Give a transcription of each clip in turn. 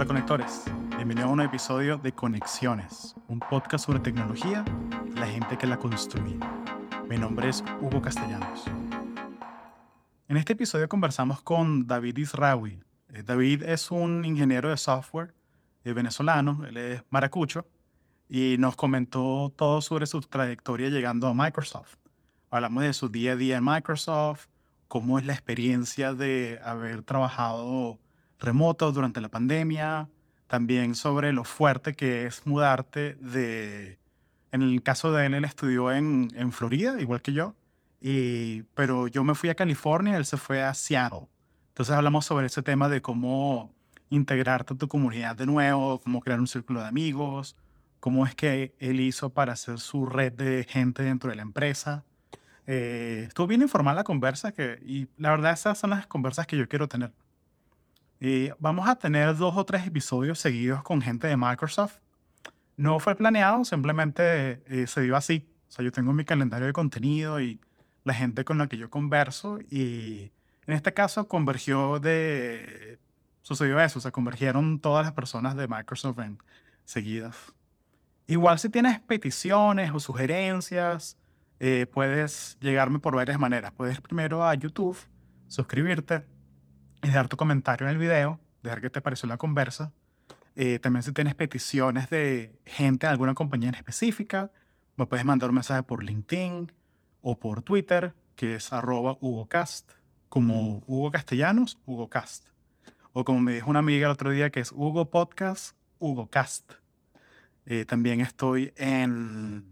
Hola conectores, bienvenido a un episodio de Conexiones, un podcast sobre tecnología y la gente que la construye. Mi nombre es Hugo Castellanos. En este episodio conversamos con David Israwi. Eh, David es un ingeniero de software eh, venezolano, él es maracucho, y nos comentó todo sobre su trayectoria llegando a Microsoft. Hablamos de su día a día en Microsoft, cómo es la experiencia de haber trabajado remoto durante la pandemia, también sobre lo fuerte que es mudarte de, en el caso de él, él estudió en, en Florida, igual que yo, pero yo me fui a California, él se fue a Seattle. Entonces hablamos sobre ese tema de cómo integrarte a tu comunidad de nuevo, cómo crear un círculo de amigos, cómo es que él hizo para hacer su red de gente dentro de la empresa. Eh, estuvo bien informal la conversa que, y la verdad esas son las conversas que yo quiero tener. Y vamos a tener dos o tres episodios seguidos con gente de Microsoft. No fue planeado, simplemente eh, se dio así. O sea, yo tengo mi calendario de contenido y la gente con la que yo converso y en este caso convergió de... Sucedió eso, o sea, convergieron todas las personas de Microsoft en seguidas. Igual si tienes peticiones o sugerencias, eh, puedes llegarme por varias maneras. Puedes primero a YouTube, suscribirte, dejar tu comentario en el video, dejar qué te pareció la conversa. Eh, también si tienes peticiones de gente de alguna compañía en específica, me puedes mandar un mensaje por LinkedIn o por Twitter, que es arroba HugoCast, como Hugo Castellanos, HugoCast. O como me dijo una amiga el otro día, que es Hugo Podcast, HugoCast. Eh, también estoy en,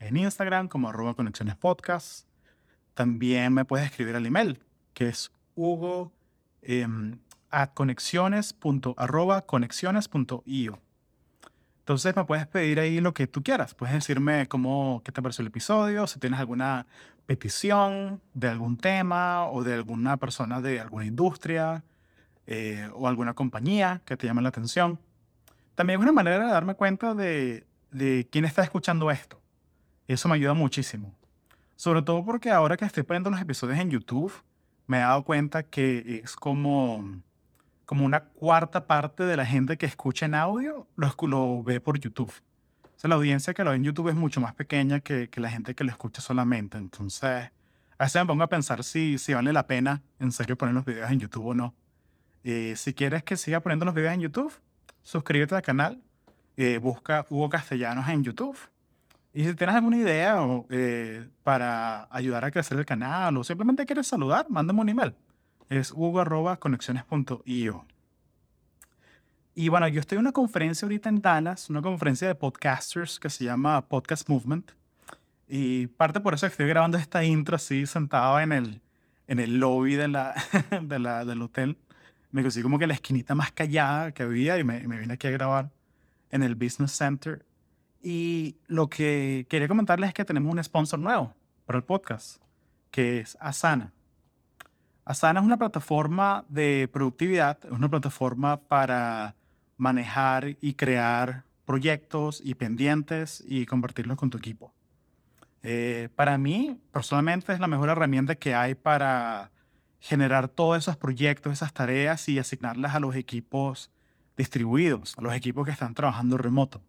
en Instagram como arroba Conexiones Podcast. También me puedes escribir al email, que es Hugo eh, a conexiones.io. Entonces me puedes pedir ahí lo que tú quieras. Puedes decirme cómo, qué te pareció el episodio, si tienes alguna petición de algún tema o de alguna persona de alguna industria eh, o alguna compañía que te llame la atención. También es una manera de darme cuenta de, de quién está escuchando esto. Eso me ayuda muchísimo. Sobre todo porque ahora que estoy poniendo los episodios en YouTube, me he dado cuenta que es como, como una cuarta parte de la gente que escucha en audio lo, ve por YouTube. O sea, la audiencia que lo ve en YouTube es mucho más pequeña que, que la gente que lo escucha solamente. Entonces, a veces me pongo a pensar si, si vale la pena en serio poner los videos en YouTube o no. Eh, si quieres que siga poniendo los videos en YouTube, suscríbete al canal, eh, busca Hugo Castellanos en YouTube y si tienes alguna idea eh, para ayudar a crecer el canal o simplemente quieres saludar, mándame un email. Es hugo.conexiones.io. Y bueno, yo estoy en una conferencia ahorita en Dallas, una conferencia de podcasters que se llama Podcast Movement. Y parte por eso que estoy grabando esta intro así sentado en el, en el lobby de la, de la, del hotel. Me conseguí como que la esquinita más callada que había y me, me vine aquí a grabar en el Business Center. Y lo que quería comentarles es que tenemos un sponsor nuevo para el podcast, que es Asana. Asana es una plataforma de productividad, es una plataforma para manejar y crear proyectos y pendientes y compartirlos con tu equipo. Eh, para mí, personalmente, es la mejor herramienta que hay para generar todos esos proyectos, esas tareas y asignarlas a los equipos distribuidos, a los equipos que están trabajando remoto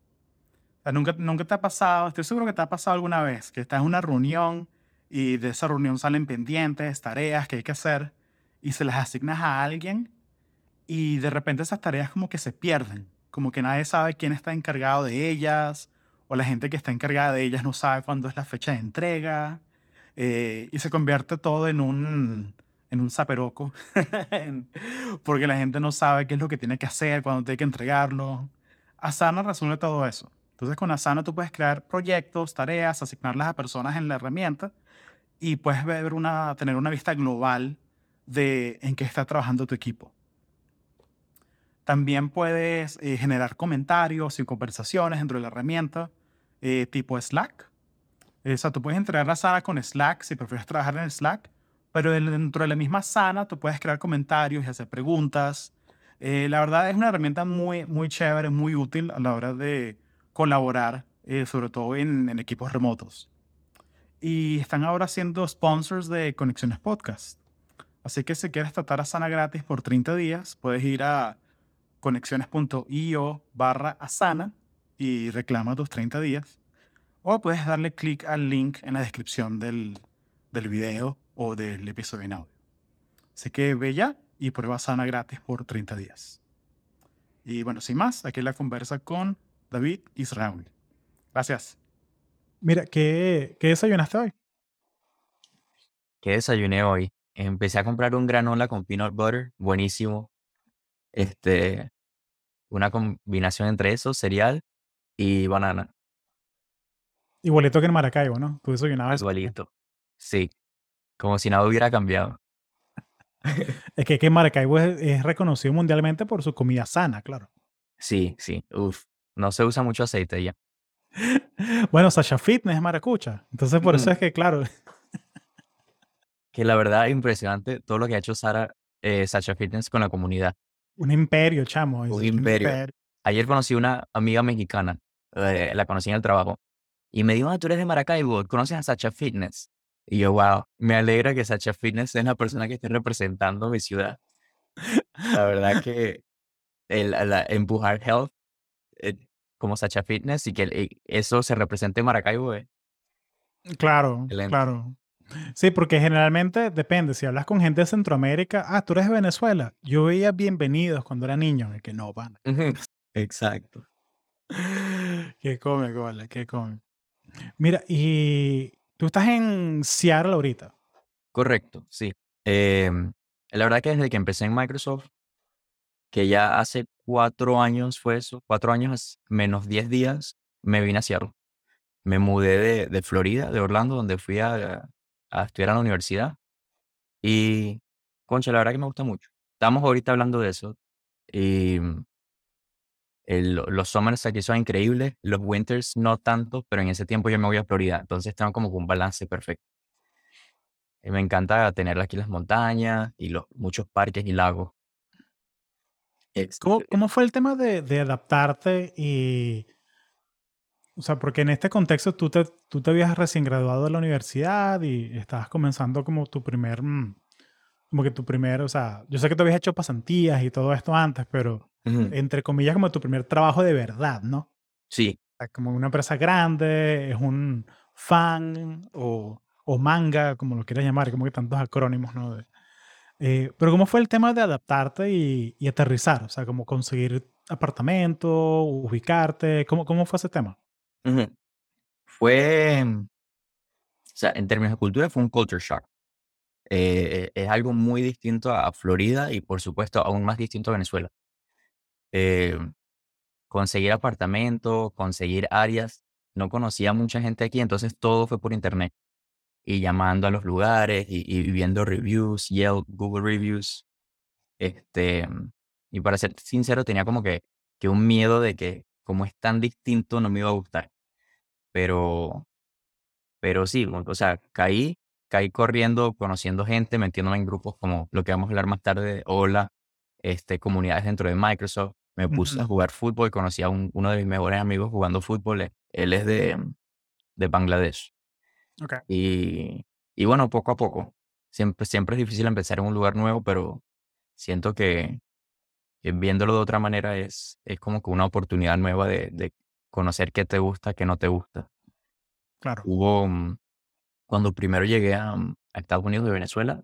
nunca, nunca te ha pasado, estoy seguro que te ha pasado alguna vez, que estás en una reunión y de esa reunión salen pendientes, tareas que hay que hacer y se las asignas a alguien y de repente esas tareas como que se pierden, como que nadie sabe quién está encargado de ellas o la gente que está encargada de ellas no sabe cuándo es la fecha de entrega eh, y se convierte todo en un, en un zaperoco porque la gente no sabe qué es lo que tiene que hacer, cuándo tiene que entregarlo. Asana resuelve todo eso. Entonces con Asana tú puedes crear proyectos, tareas, asignarlas a personas en la herramienta y puedes tener una vista global de en qué está trabajando tu equipo. También puedes eh, generar comentarios y conversaciones dentro de la herramienta eh, tipo Slack. O sea, tú puedes entregar la Asana con Slack si prefieres trabajar en Slack, pero dentro de la misma Asana tú puedes crear comentarios y hacer preguntas. Eh, la verdad es una herramienta muy, muy chévere, muy útil a la hora de colaborar, eh, sobre todo en, equipos remotos. Y están ahora siendo sponsors de Conexiones Podcast. Así que si quieres tratar a Sana gratis por 30 días, puedes ir a conexiones.io barra asana y reclama tus 30 días. O puedes darle clic al link en la descripción del, del video o del episodio en audio. Así que ve ya y prueba Asana gratis por 30 días. Y bueno, sin más, aquí la conversa con David Israel. Gracias. Mira, ¿qué, qué desayunaste hoy? ¿Qué desayuné hoy? Empecé a comprar un granola con peanut butter, buenísimo. Este, una combinación entre eso, cereal y banana. Igualito que en Maracaibo, ¿no? Tú desayunabas. Igualito. Sí. Como si nada hubiera cambiado. Es que, que Maracaibo es, es reconocido mundialmente por su comida sana, claro. Sí, sí. Uf. No se usa mucho aceite ya. Bueno, Sasha Fitness es maracucha. Entonces, por eso Ujú. es que, claro, Que la verdad, impresionante todo lo que ha hecho Sara, eh, Sacha Fitness con la comunidad. un imperio, chamo. Un un imperio. imperio. Ayer conocí una amiga mexicana, eh, la conocí en el trabajo, y me dijo, ah, tú eres de Maracaibo, ¿conoces a Sacha Fitness? Y yo, wow, me alegra que Sacha Fitness es la persona que esté representando mi ciudad. La verdad que el, la- empujar health eh, como Sacha Fitness y que y eso se represente en Maracaibo es Claro, excelente. claro. Sí, porque generalmente depende. Si hablas con gente de Centroamérica, ah, tú eres de Venezuela. Yo veía bienvenidos cuando era niño. Y que no, van. Exacto. Qué come, vale, qué come. Mira, y tú estás en Seattle ahorita. Correcto, sí. Em, la verdad que desde que empecé en Microsoft, que ya hace cuatro años fue eso, cuatro años menos diez días, me vine a Seattle. Me mudé de, de Florida, de Orlando, donde fui a, a estudiar a la universidad. Y, concha, la verdad que me gusta mucho. Estamos ahorita hablando de eso. Y mm, el- los summers aquí son increíbles, los winters no tanto, pero en ese tiempo yo me voy a Florida. Entonces tengo como un balance perfecto. Me encanta tener aquí las montañas y los muchos parques y lagos. Ex- ¿Cómo, cómo fue el tema de, de adaptarte y, o sea, porque en este contexto tú te, tú te habías recién graduado de la universidad y estabas comenzando como tu primer, mm, como que tu primer, o sea, yo sé que tú habías hecho pasantías y todo esto antes, pero Ujú, entre comillas como tu primer trabajo de verdad, ¿no? Sí, O sea, como una empresa grande, es un fan o, o manga, como lo quieras llamar, como que tantos acrónimos, ¿no? De- eh, pero ¿cómo fue el tema de adaptarte y, aterrizar? O sea, como conseguir apartamento, ubicarte, ¿cómo, cómo fue ese tema? ujú. Fue, mm, o sea, en términos de cultura fue un culture shock. Eh, es algo muy distinto a Florida y por supuesto aún más distinto a Venezuela. Eh, conseguir apartamento, conseguir áreas. No conocía a mucha gente aquí, entonces todo fue por internet. Y llamando a los lugares y, y viendo reviews, Yelp, Google Reviews. Este, y para ser sincero, tenía como que, que un miedo de que como es tan distinto no me iba a gustar. Pero, pero sí, o sea, caí, caí corriendo, conociendo gente, metiéndome en grupos como lo que vamos a hablar más tarde, de Hola, este, comunidades dentro de Microsoft. Me puse a jugar fútbol, conocí a un- uno de mis mejores amigos jugando fútbol. eh, Él es de, de Bangladesh. Ok, Y, y bueno, poco a poco. Siempre, siempre es difícil empezar en un lugar nuevo, pero siento que, que viéndolo de otra manera es, es como que una oportunidad nueva de, de conocer qué te gusta, qué no te gusta. claro. Hubo, mm, cuando primero llegué a, mm, a Estados Unidos de Venezuela,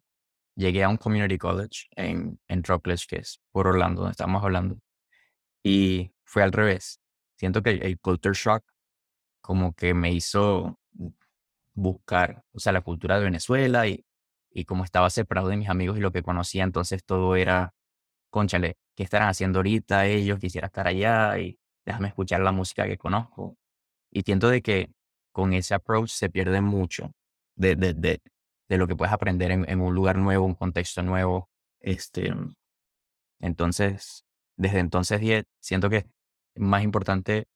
llegué a un community college en, en Rockledge, que es por Orlando, donde estamos hablando. Y fue al revés. Siento que el, el culture shock como que me hizo buscar, o sea, la cultura de Venezuela y, y como estaba separado de mis amigos y lo que conocía, entonces todo era, cónchale, ¿qué estarán haciendo ahorita ellos? Quisiera estar allá y déjame escuchar la música que conozco. Y siento de que con ese approach se pierde mucho de, de, de, de lo que puedes aprender en, en un lugar nuevo, un contexto nuevo. Este, entonces, desde entonces siento que es más importante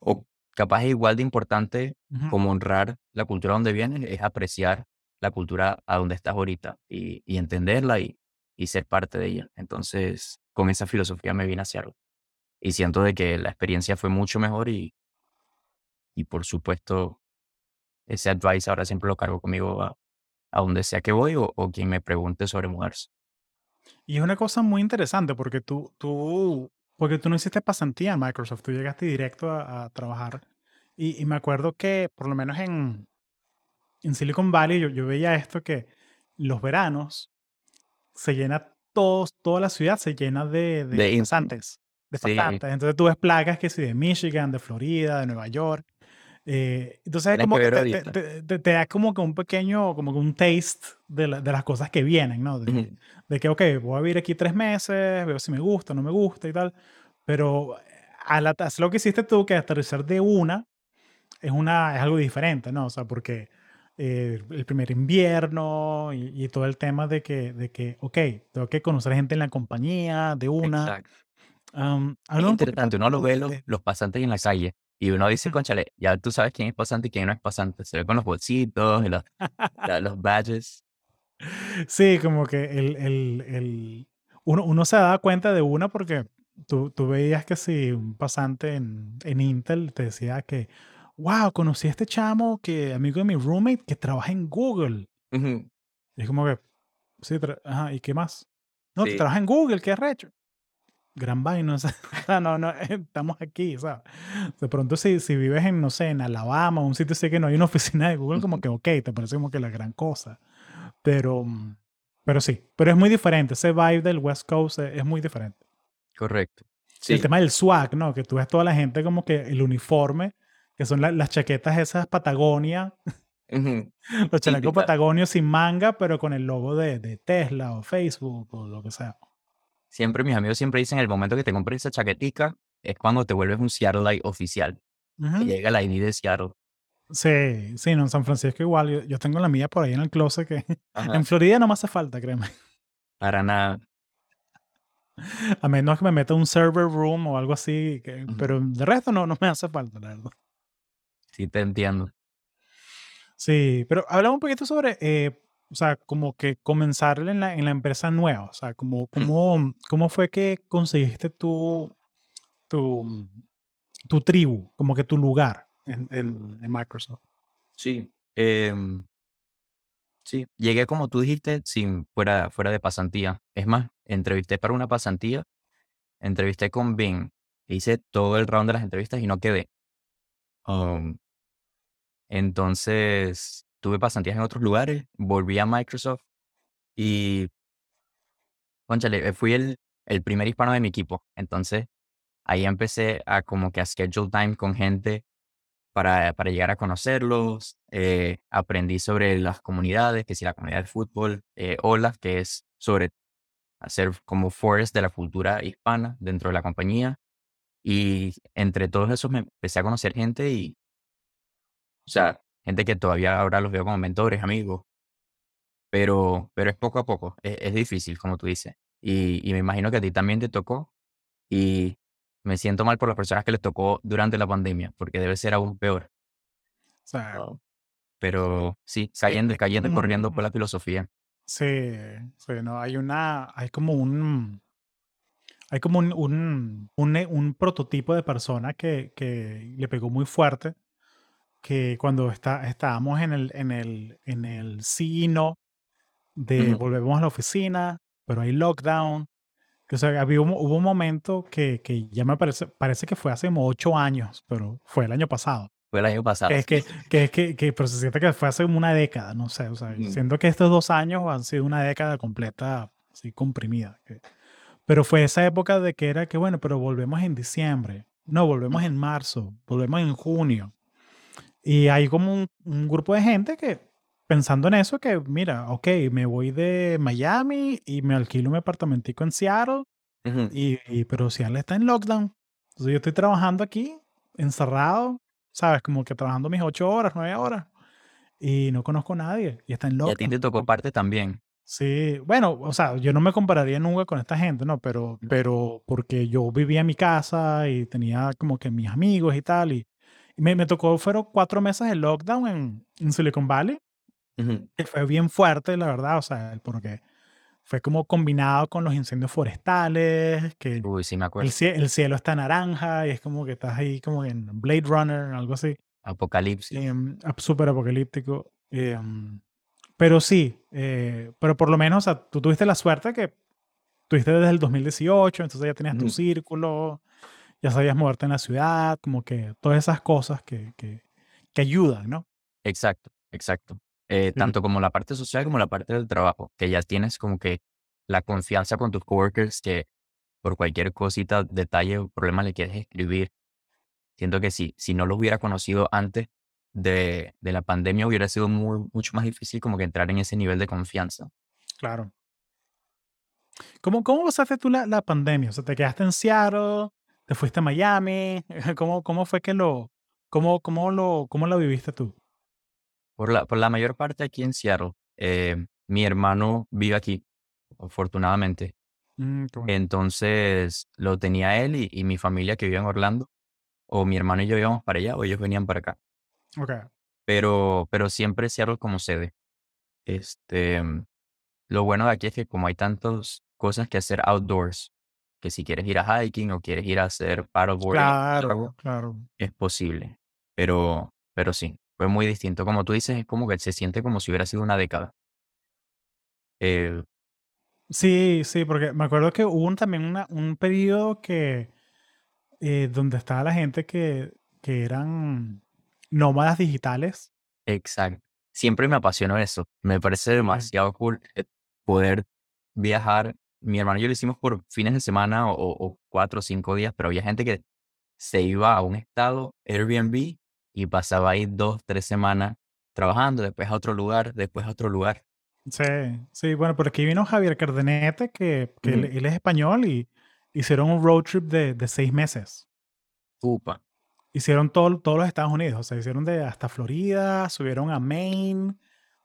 o capaz es igual de importante como honrar la cultura donde vienes, es apreciar la cultura a donde estás ahorita y, y entenderla y, y ser parte de ella. Entonces, con esa filosofía me vine a Seattle. Y siento de que la experiencia fue mucho mejor y, y por supuesto, ese advice ahora siempre lo cargo conmigo a, a donde sea que voy o, o quien me pregunte sobre mudarse. Y es una cosa muy interesante porque tú, tú Porque tú no hiciste pasantía en Microsoft, tú llegaste directo a, a trabajar. Y, y me acuerdo que, por lo menos en, en Silicon Valley, yo, yo veía esto que los veranos se llena todos, toda la ciudad se llena de, de, De pasantes. De Sí. Entonces tú ves placas que sí, de Michigan, de Florida, de Nueva York. Eh, entonces como que te, te- te- te- da como que un pequeño, como que un taste de, la- de las cosas que vienen, ¿no? De, Ujú. de que, ok, voy a vivir aquí tres meses, veo si me gusta, no me gusta y tal. Pero at- hacer lo que hiciste tú, que aterrizar de una, es, una, es algo diferente, ¿no? O sea, porque eh, el primer invierno y, y todo el tema de que, de que, ok, tengo que conocer gente en la compañía, de una. Exacto. Um, Es interesante, uno lo ve los, los pasantes en la calle y uno dice, conchale, ya tú sabes quién es pasante y quién no es pasante. Se ve con los bolsitos y los, los badges. Sí, como que el, el, el- uno, uno se da cuenta de una porque tú, tú veías que si un pasante en, en Intel te decía que, wow, conocí a este chamo que amigo de mi roommate que trabaja en Google. Y es como que, sí, ajá, ¿y qué más? No, que trabaja en Google, ¿qué arrecho? Gran vaina, o sea, no, no, estamos aquí, ¿sabes? De pronto si, si vives en, no sé, en Alabama, un sitio así que no hay una oficina de Google, como que, ok, te parece como que la gran cosa. Pero, mm, pero sí, pero es muy diferente, ese vibe del West Coast es, es muy diferente. Correcto. El Sí. tema del swag, ¿no? Que tú ves toda la gente como que el uniforme, que son la- las chaquetas esas Patagonia, los chalecos. Patagonia sin manga, pero con el logo de, de Tesla o Facebook o lo que sea. Siempre mis amigos siempre dicen, el momento que te compres esa chaquetica es cuando te vuelves un Seattle oficial. Llega la ID de Seattle. Sí, sí, no, en San Francisco igual. Yo, yo tengo la mía por ahí en el closet que Ajá. en Florida no me hace falta, créeme. Para nada. A menos que me meta un server room o algo así, que- pero de resto no, no me hace falta, la verdad. Sí, te entiendo. Sí, pero hablamos un poquito sobre, eh, o sea, como que comenzar en la, en la empresa nueva. O sea, como, cómo, cómo fue que conseguiste tu, tu, tu tribu, como que tu lugar en, en- en Microsoft. Sí. em, sí. Llegué como tú dijiste, sin, fuera, fuera de pasantía. Es más, entrevisté para una pasantía, entrevisté con Bing, hice todo el round de las entrevistas y no quedé. Um, entonces, tuve pasantías en otros lugares, volví a Microsoft y, cónchale, eh, fui el, el primer hispano de mi equipo. Entonces, ahí empecé a como que a schedule time con gente para, para llegar a conocerlos. eh, aprendí sobre las comunidades, que si la comunidad de fútbol, eh, OLAF, que es sobre hacer como forest de la cultura hispana dentro de la compañía. Y entre todos esos me empecé a conocer gente y, o sea, gente que todavía ahora los veo como mentores, amigos. Pero, pero es poco a poco, es, es difícil, como tú dices. Y, y me imagino que a ti también te tocó. Y me siento mal por las personas que les tocó durante la pandemia, porque debe ser aún peor. O sea. Pero sí, cayendo, cayendo y corriendo por la filosofía. Sí, sí, no, hay una, hay como un, hay como un, un, un, un prototipo de persona que, que le pegó muy fuerte, que cuando está, estábamos en el, en el, en el sí y no de volvemos a la oficina, pero hay lockdown, que, o sea, había un- hubo un momento que, que ya me parece, parece que fue hace como ocho años, pero fue el año pasado. Fue el año pasado. Es que, que, es que, que, pero se siente que fue hace como una década, no sé, o sea, Ujú. siento que estos dos años han sido una década completa, así comprimida. que- pero fue esa época de que era que, bueno, pero volvemos en diciembre, no, volvemos en marzo, volvemos en junio. Y hay como un, un grupo de gente que, pensando en eso, que, mira, ok, me voy de Miami y me alquilo un apartamentico en Seattle, Ujú. y, y- pero Seattle está en lockdown. Entonces yo estoy trabajando aquí, encerrado, ¿sabes? Como que trabajando mis ocho horas, nueve horas. Y no conozco a nadie. Y está en Y a ti lockdown. te tocó parte también. Sí, bueno, o sea, yo no me compararía nunca con esta gente, ¿no? Pero, pero porque yo vivía en mi casa y tenía como que mis amigos y tal. Y me, me tocó, fueron cuatro meses de lockdown en, en Silicon Valley, que fue bien fuerte, la verdad, o sea, porque fue como combinado con los incendios forestales, que Uy, sí me el, acuerdo. cie- el cielo está naranja y es como que estás ahí como en Blade Runner, algo así. Apocalipsis. em, súper apocalíptico. em, pero sí, eh, pero por lo menos, o sea, tú tuviste la suerte que tuviste desde el 2018, entonces ya tenías tu círculo, ya sabías moverte en la ciudad, como que todas esas cosas que, que, que ayudan, ¿no? Exacto, exacto. Eh, Sí. tanto como la parte social como la parte del trabajo, que ya tienes como que la confianza con tus coworkers que por cualquier cosita, detalle o problema le quieres escribir. Siento que si, si no lo hubiera conocido antes de, de la pandemia, hubiera sido muy, mucho más difícil como que entrar en ese nivel de confianza. Claro. ¿Cómo, cómo pasaste tú la, la pandemia? O sea, ¿te quedaste en Seattle? ¿Te fuiste a Miami? ¿Cómo, cómo fue que lo, cómo, cómo lo, cómo lo viviste tú? Por la, por la mayor parte aquí en Seattle, eh, mi hermano vive aquí, afortunadamente. Mm, bueno. Entonces lo tenía él y, y mi familia que vive en Orlando, o mi hermano y yo íbamos para allá, o ellos venían para acá. Ok. Pero, pero siempre Seattle como sede. Este, lo bueno de aquí es que como hay tantas cosas que hacer outdoors, que si quieres ir a hiking o quieres ir a hacer paddleboarding, Claro, lago, claro. es posible. Pero, pero sí, fue muy distinto. Como tú dices, es como que se siente como si hubiera sido una década. Eh, Sí, sí, porque me acuerdo que hubo un- también una- un periodo que eh, donde estaba la gente que, que eran nómadas digitales. Exacto. Siempre me apasionó eso. Me parece demasiado cool eh, poder viajar. Mi hermano y yo lo hicimos por fines de semana o, o cuatro o cinco días, pero había gente que se iba a un estado, Airbnb, y pasaba ahí dos, tres semanas trabajando, después a otro lugar, después a otro lugar. Sí, sí, bueno, por aquí vino Javier Cardenete, que, que él, él es español y hicieron un road trip de, de seis meses. Upa. Hicieron todo, todos los Estados Unidos, o sea, hicieron de hasta Florida, subieron a Maine,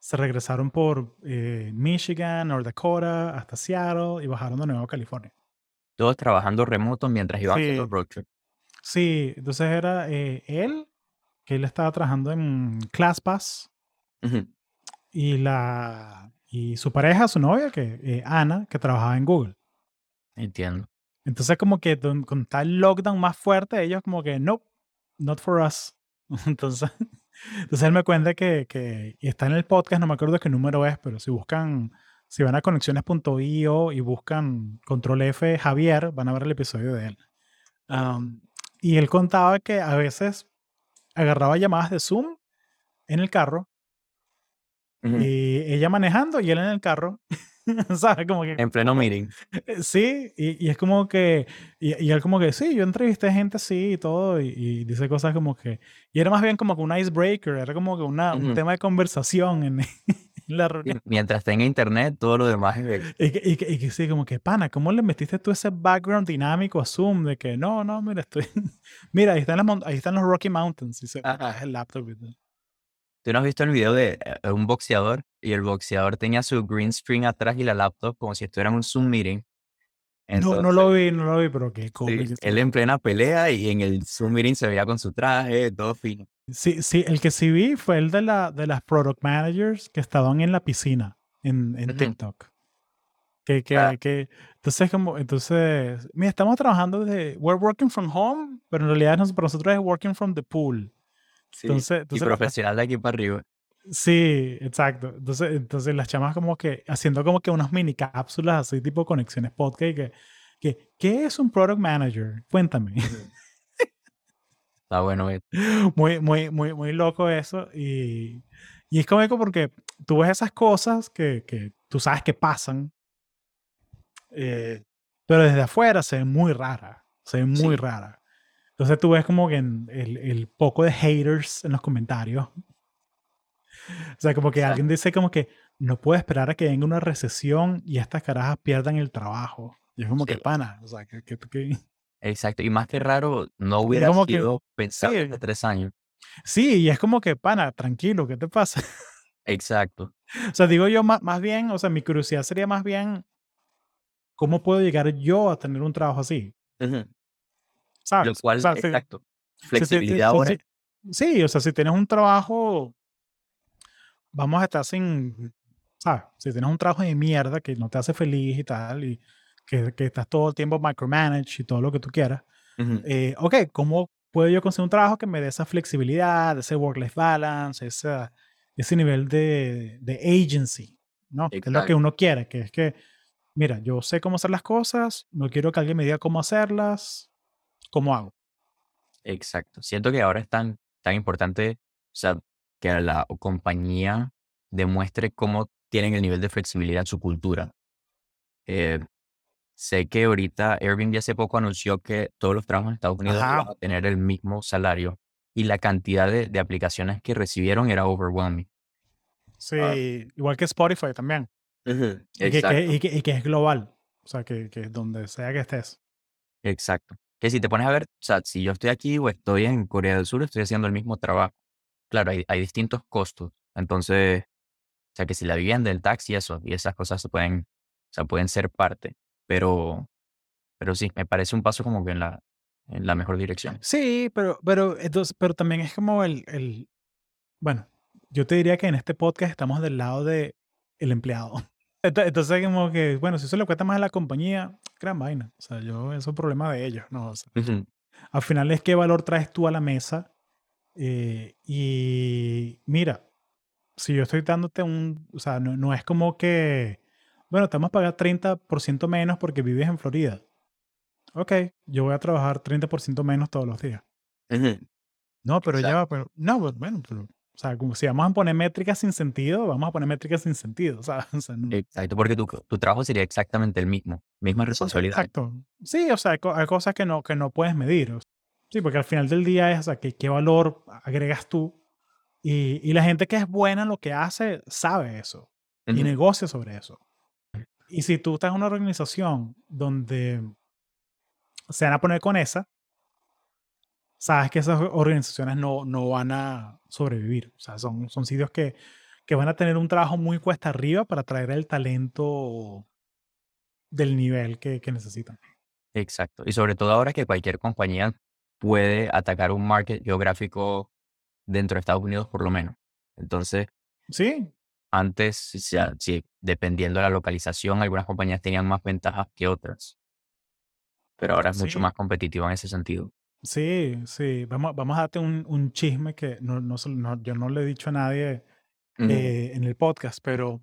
se regresaron por eh, Michigan, North Dakota, hasta Seattle y bajaron de nuevo a California. Todos trabajando remoto mientras iban haciendo Sí. el road. Sí, entonces era eh, él, que él estaba trabajando en ClassPass, y, la, y su pareja, su novia, que eh, Ana, que trabajaba en Google. Entiendo. Entonces como que con tal lockdown más fuerte, ellos como que, no, not for us. Entonces, entonces él me cuenta que, que y está en el podcast, no me acuerdo qué número es, pero si buscan, si van a conexiones.io y buscan control F Javier, van a ver el episodio de él. Um, y él contaba que a veces agarraba llamadas de Zoom en el carro y ella manejando y él en el carro. ¿Sabes? Como que En pleno meeting. Eh, Sí, y, y es como que, y, y él como que, sí, yo entrevisté gente así y todo, y, y dice cosas como que, y era más bien como que un icebreaker, era como que una, un tema de conversación en, en la reunión. Mientras tenga internet, todo lo demás es Y que, y, que, que sí, como que, pana, ¿cómo le metiste tú ese background dinámico a Zoom? De que, no, no, mira, estoy, mira, ahí están, las, ahí están los Rocky Mountains, y se es el laptop. y todo. ¿Tú no has visto el video de eh, un boxeador y el boxeador tenía su green screen atrás y la laptop como si estuviera en un Zoom meeting? No, no lo vi, no lo vi, pero qué sí, cómico. él en plena pelea y en el Zoom meeting se veía con su traje, todo fino. Sí, sí, el que sí vi fue el de, la, de las product managers que estaban en la piscina en, en Ujú. TikTok. Que, que, Ah. que, entonces, como, entonces, mira, estamos trabajando desde, we're working from home, pero en realidad para nosotros es working from the pool. Sí, Entonces, y entonces la- profesional de aquí para arriba. Sí, exacto. Entonces, entonces las chamas como que haciendo como que unas mini cápsulas así tipo conexiones podcast que, que, ¿qué es un product manager? Cuéntame. Está bueno. eh. muy, muy, muy, muy loco eso. Y, y es cómico porque tú ves esas cosas que, que tú sabes que pasan, eh, pero desde afuera se ven muy raras. Se ven muy Sí. raras. Entonces tú ves como que en el, el poco de haters en los comentarios. O sea, como que alguien dice como que no puede esperar a que venga una recesión y estas carajas pierdan el trabajo. Y es como que pana. O sea, que, que, que- Exacto. Y más que raro, no hubiera como que- sido pensado sí. hace tres años. Sí, y es como que pana, tranquilo, ¿qué te pasa? Exacto. O sea, digo yo más, más bien, o sea, mi curiosidad sería más bien, ¿cómo puedo llegar yo a tener un trabajo así? Ujú. ¿Sabes? Lo cual, O sea, exacto. si- Flexibilidad si- ahora. si- sí, o sea, si tienes un trabajo, vamos a estar sin, ¿sabes? Si tienes un trabajo de mierda que no te hace feliz y tal, y que, que estás todo el tiempo micromanage y todo lo que tú quieras, Ujú. eh, ok, ¿cómo puedo yo conseguir un trabajo que me dé esa flexibilidad, ese work-life balance, esa, ese nivel de, de agency, ¿no? Que es lo que Exacto. uno quiere, que es que mira, yo sé cómo hacer las cosas, no quiero que alguien me diga cómo hacerlas, ¿cómo hago? Exacto. Siento que ahora es tan, tan importante, o sea, que la compañía demuestre cómo tienen el nivel de flexibilidad en su cultura. Eh, sé que ahorita Airbnb hace poco anunció que todos los trabajos en Estados Unidos Ajá. van a tener el mismo salario y la cantidad de, de aplicaciones que recibieron era overwhelming. Sí, Ah. igual que Spotify también. Y que, que- Exacto. y que- y que es global. O sea, que, que donde sea que estés. Exacto. Que si te pones a ver, o sea, si yo estoy aquí o estoy en Corea del Sur, estoy haciendo el mismo trabajo. Claro, hay, hay distintos costos. Entonces, o sea, que si la vivienda, el taxi, eso, y esas cosas se pueden, o sea, pueden ser parte. Pero, pero sí, me parece un paso como que en la, en la mejor dirección. Sí, pero, pero, entonces, pero también es como el, el, bueno, yo te diría que en este podcast estamos del lado de el empleado. Ento- Entonces, como que, bueno, si eso le cuesta más a la compañía, gran vaina. O sea, yo, eso es un problema de ellos, ¿no? O sea, Ujú. al final es qué valor traes tú a la mesa. Eh, y mira, si yo estoy dándote un, o sea, no, no es como que, bueno, te vamos a pagar 30% menos porque vives en Florida. Ok, yo voy a trabajar 30% menos todos los días. Ujú. No, pero ya va, pero, no, bueno, pero, o sea, como si vamos a poner métricas sin sentido, vamos a poner métricas sin sentido, ¿sabes? O sea, no- Exacto, porque tu, tu trabajo sería exactamente el mismo, misma responsabilidad. Exacto. Sí, o sea, hay, hay cosas que no, que no puedes medir. o sea, Sí, porque al final del día es, o sea, que, qué valor agregas tú. Y, y la gente que es buena en lo que hace sabe eso y Ujú. negocia sobre eso. Y si tú estás en una organización donde se van a poner con esa, sabes que esas organizaciones no, no van a sobrevivir. O sea, son, son sitios que, que van a tener un trabajo muy cuesta arriba para traer el talento del nivel que, que necesitan. Exacto. Y sobre todo ahora que cualquier compañía puede atacar un market geográfico dentro de Estados Unidos por lo menos. Entonces, Sí, antes, o sea, sí, dependiendo de la localización, algunas compañías tenían más ventajas que otras. Pero ahora es mucho más competitivo en ese sentido. sí, sí. Vamos, vamos a darte un, un chisme que no, no, yo no le he dicho a nadie eh, en el podcast, pero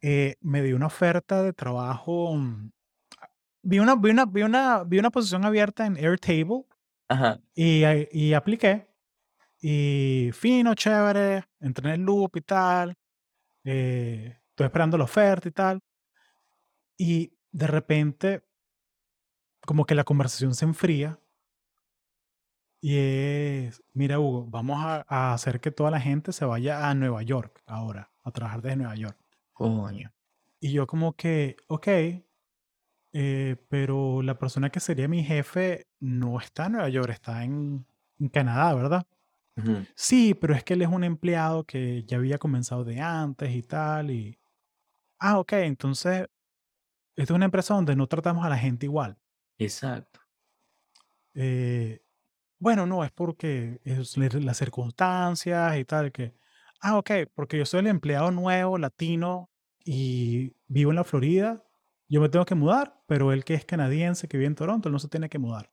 eh, me dio una oferta de trabajo. mm, Vi una, vi una, vi una, vi una posición abierta en Airtable Ajá. y, y apliqué. Y fino, chévere, entré en el loop y tal. eh, estoy esperando la oferta y tal. Y de repente, como que la conversación se enfría. Y es, mira Hugo, vamos a, a hacer que toda la gente se vaya a Nueva York ahora, a trabajar desde Nueva York. Coño. Y yo como que, ok, eh, pero la persona que sería mi jefe no está en Nueva York, está en, en Canadá, ¿verdad? Sí, pero es que él es un empleado que ya había comenzado de antes y tal. Y... Ah, ok, entonces, esta es una empresa donde no tratamos a la gente igual. Exacto. Eh, bueno, no, es porque es las circunstancias y tal, que, ah, ok, porque yo soy el empleado nuevo, latino, y vivo en la Florida, yo me tengo que mudar, pero él que es canadiense, que vive en Toronto, él no se tiene que mudar.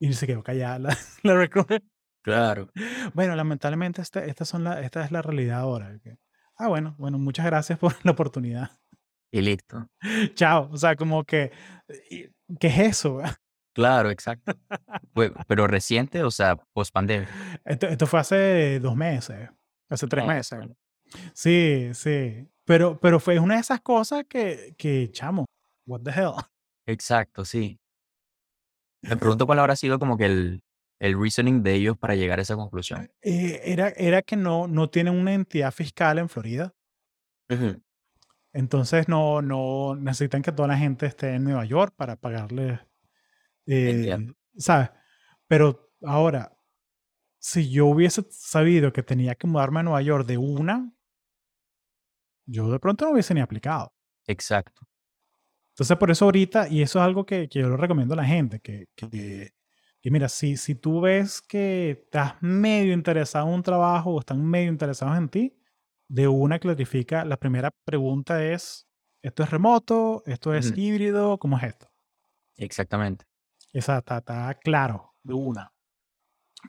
Y se quedó callada la, la recruiter. Claro. Bueno, lamentablemente esta, estas son la, esta es la realidad ahora. ah, bueno, bueno, muchas gracias por la oportunidad. Y listo. Chao. O sea, como que, y- ¿qué es eso? Claro, exacto. Pero reciente, o sea, post pandemia. Esto, esto fue hace dos meses, hace tres Eh, meses. Sí, sí. Pero, pero fue una de esas cosas que, que, chamo, what the hell. Exacto, sí. Me pregunto cuál habrá sido como que el, el reasoning de ellos para llegar a esa conclusión. Eh, era, era que no, no tienen una entidad fiscal en Florida. Entonces no, no necesitan que toda la gente esté en Nueva York para pagarle. eh. ¿Sabes? Pero ahora, si yo hubiese sabido que tenía que mudarme a Nueva York de una, yo de pronto no hubiese ni aplicado. Exacto. Entonces, por eso ahorita, y eso es algo que, que yo le recomiendo a la gente, que, que, que mira, si, si tú ves que estás medio interesado en un trabajo o están medio interesados en ti, de una clarifica, la primera pregunta es, ¿esto es remoto? ¿Esto es híbrido? ¿Cómo es esto? Exactamente. Esa está, está claro, de una.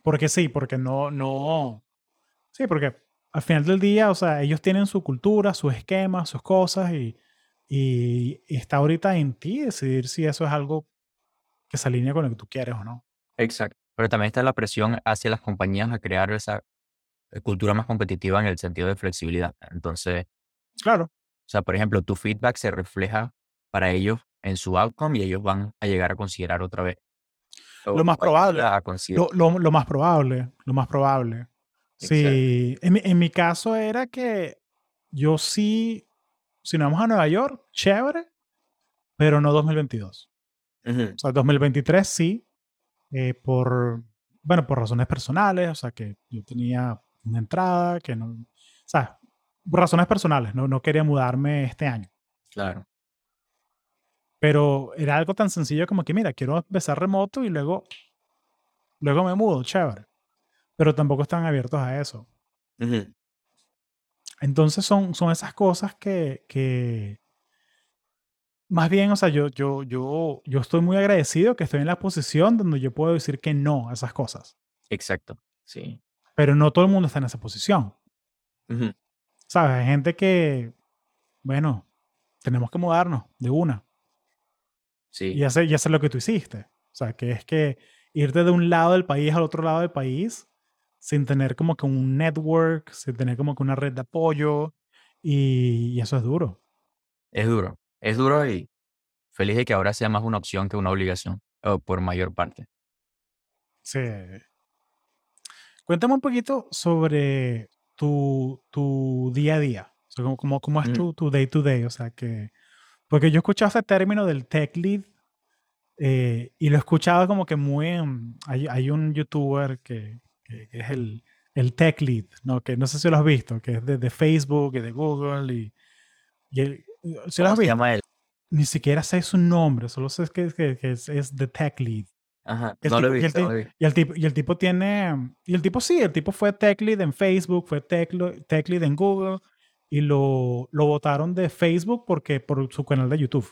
Porque sí, porque no, no, sí, porque al final del día, o sea, ellos tienen su cultura, sus esquemas, sus cosas y y, y está ahorita en ti decidir si eso es algo que se alinea con lo que tú quieres o no. Exacto. Pero también está la presión hacia las compañías a crear esa eh, cultura más competitiva en el sentido de flexibilidad. Entonces, Claro, o sea, por ejemplo, tu feedback se refleja para ellos en su outcome y ellos van a llegar a considerar otra vez. lo más probable. a. Lo, lo- lo más probable, lo más probable. Sí, en en mi caso era que yo sí, si nos vamos a Nueva York, chévere, pero no 2022. Ujú, O sea, 2023 sí, eh, por, bueno, por razones personales, o sea, que yo tenía una entrada, que no, o sea, por razones personales, no, no quería mudarme este año. Claro. Pero era algo tan sencillo como que, mira, quiero empezar remoto y luego, luego me mudo, chévere. Pero tampoco están abiertos a eso. Ujú, Entonces son, son esas cosas que, que más bien, o sea, yo, yo, yo, yo estoy muy agradecido que estoy en la posición donde yo puedo decir que no a esas cosas. Exacto. Sí. Pero no todo el mundo está en esa posición. Ujú, ¿Sabes? Hay gente que, bueno, tenemos que mudarnos de una Sí. y hacer, y hacer lo que tú hiciste. O sea, que es que irte de un lado del país al otro lado del país sin tener como que un network, sin tener como que una red de apoyo y, y eso es duro. Es duro. Es duro y feliz de que ahora sea más una opción que una obligación, o por mayor parte. Sí. Cuéntame un poquito sobre tu, tu día a día. O sea, cómo, cómo, cómo es Mm. tu, tu day to day. O sea, que. Porque yo he escuchado ese término del tech lead eh, y lo he escuchado como que muy. hay, hay un youtuber que, que- que es el, el tech lead, ¿no? Que no sé si lo has visto, que es de, de Facebook y de Google. Y, y el- ¿sí lo ¿Cómo has visto? llama él? Ni siquiera sé su nombre, solo sé que, que, que es, es the tech lead. Ajá. No lo he tipo- visto. no lo. Y el tipo, y el tipo tiene, y el tipo sí, el tipo fue tech lead en Facebook, fue tech, tech lead en Google y lo, lo votaron de Facebook porque por su canal de YouTube.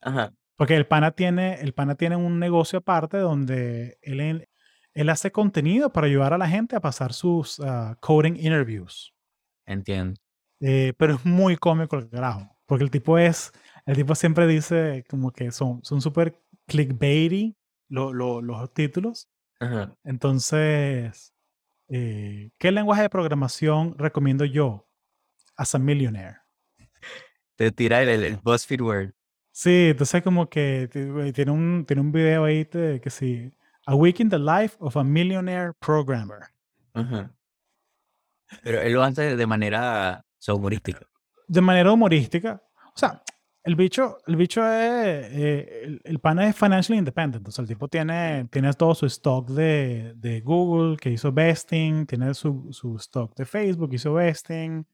Ajá. Porque el pana tiene, el pana tiene un negocio aparte donde él, él hace contenido para ayudar a la gente a pasar sus ah, coding interviews. Entiendo. Eh, pero es muy cómico el carajo. Porque el tipo es, el tipo siempre dice como que son son súper clickbaity lo- lo- los títulos. Ajá. Entonces, eh, ¿qué lenguaje de programación recomiendo yo? As a millionaire. Te tira el, el, el BuzzFeed Word. Sí, entonces como que tiene un, tiene un video ahí de que sí, A Week in the Life of a Millionaire Programmer. Pero él lo hace de manera o sea, humorística. De manera humorística. O sea, el bicho, el bicho es, eh, el, el pana es financially independent. O sea, el tipo tiene, tiene todo su stock de, de Google que hizo vesting, tiene su, su stock de Facebook hizo vesting.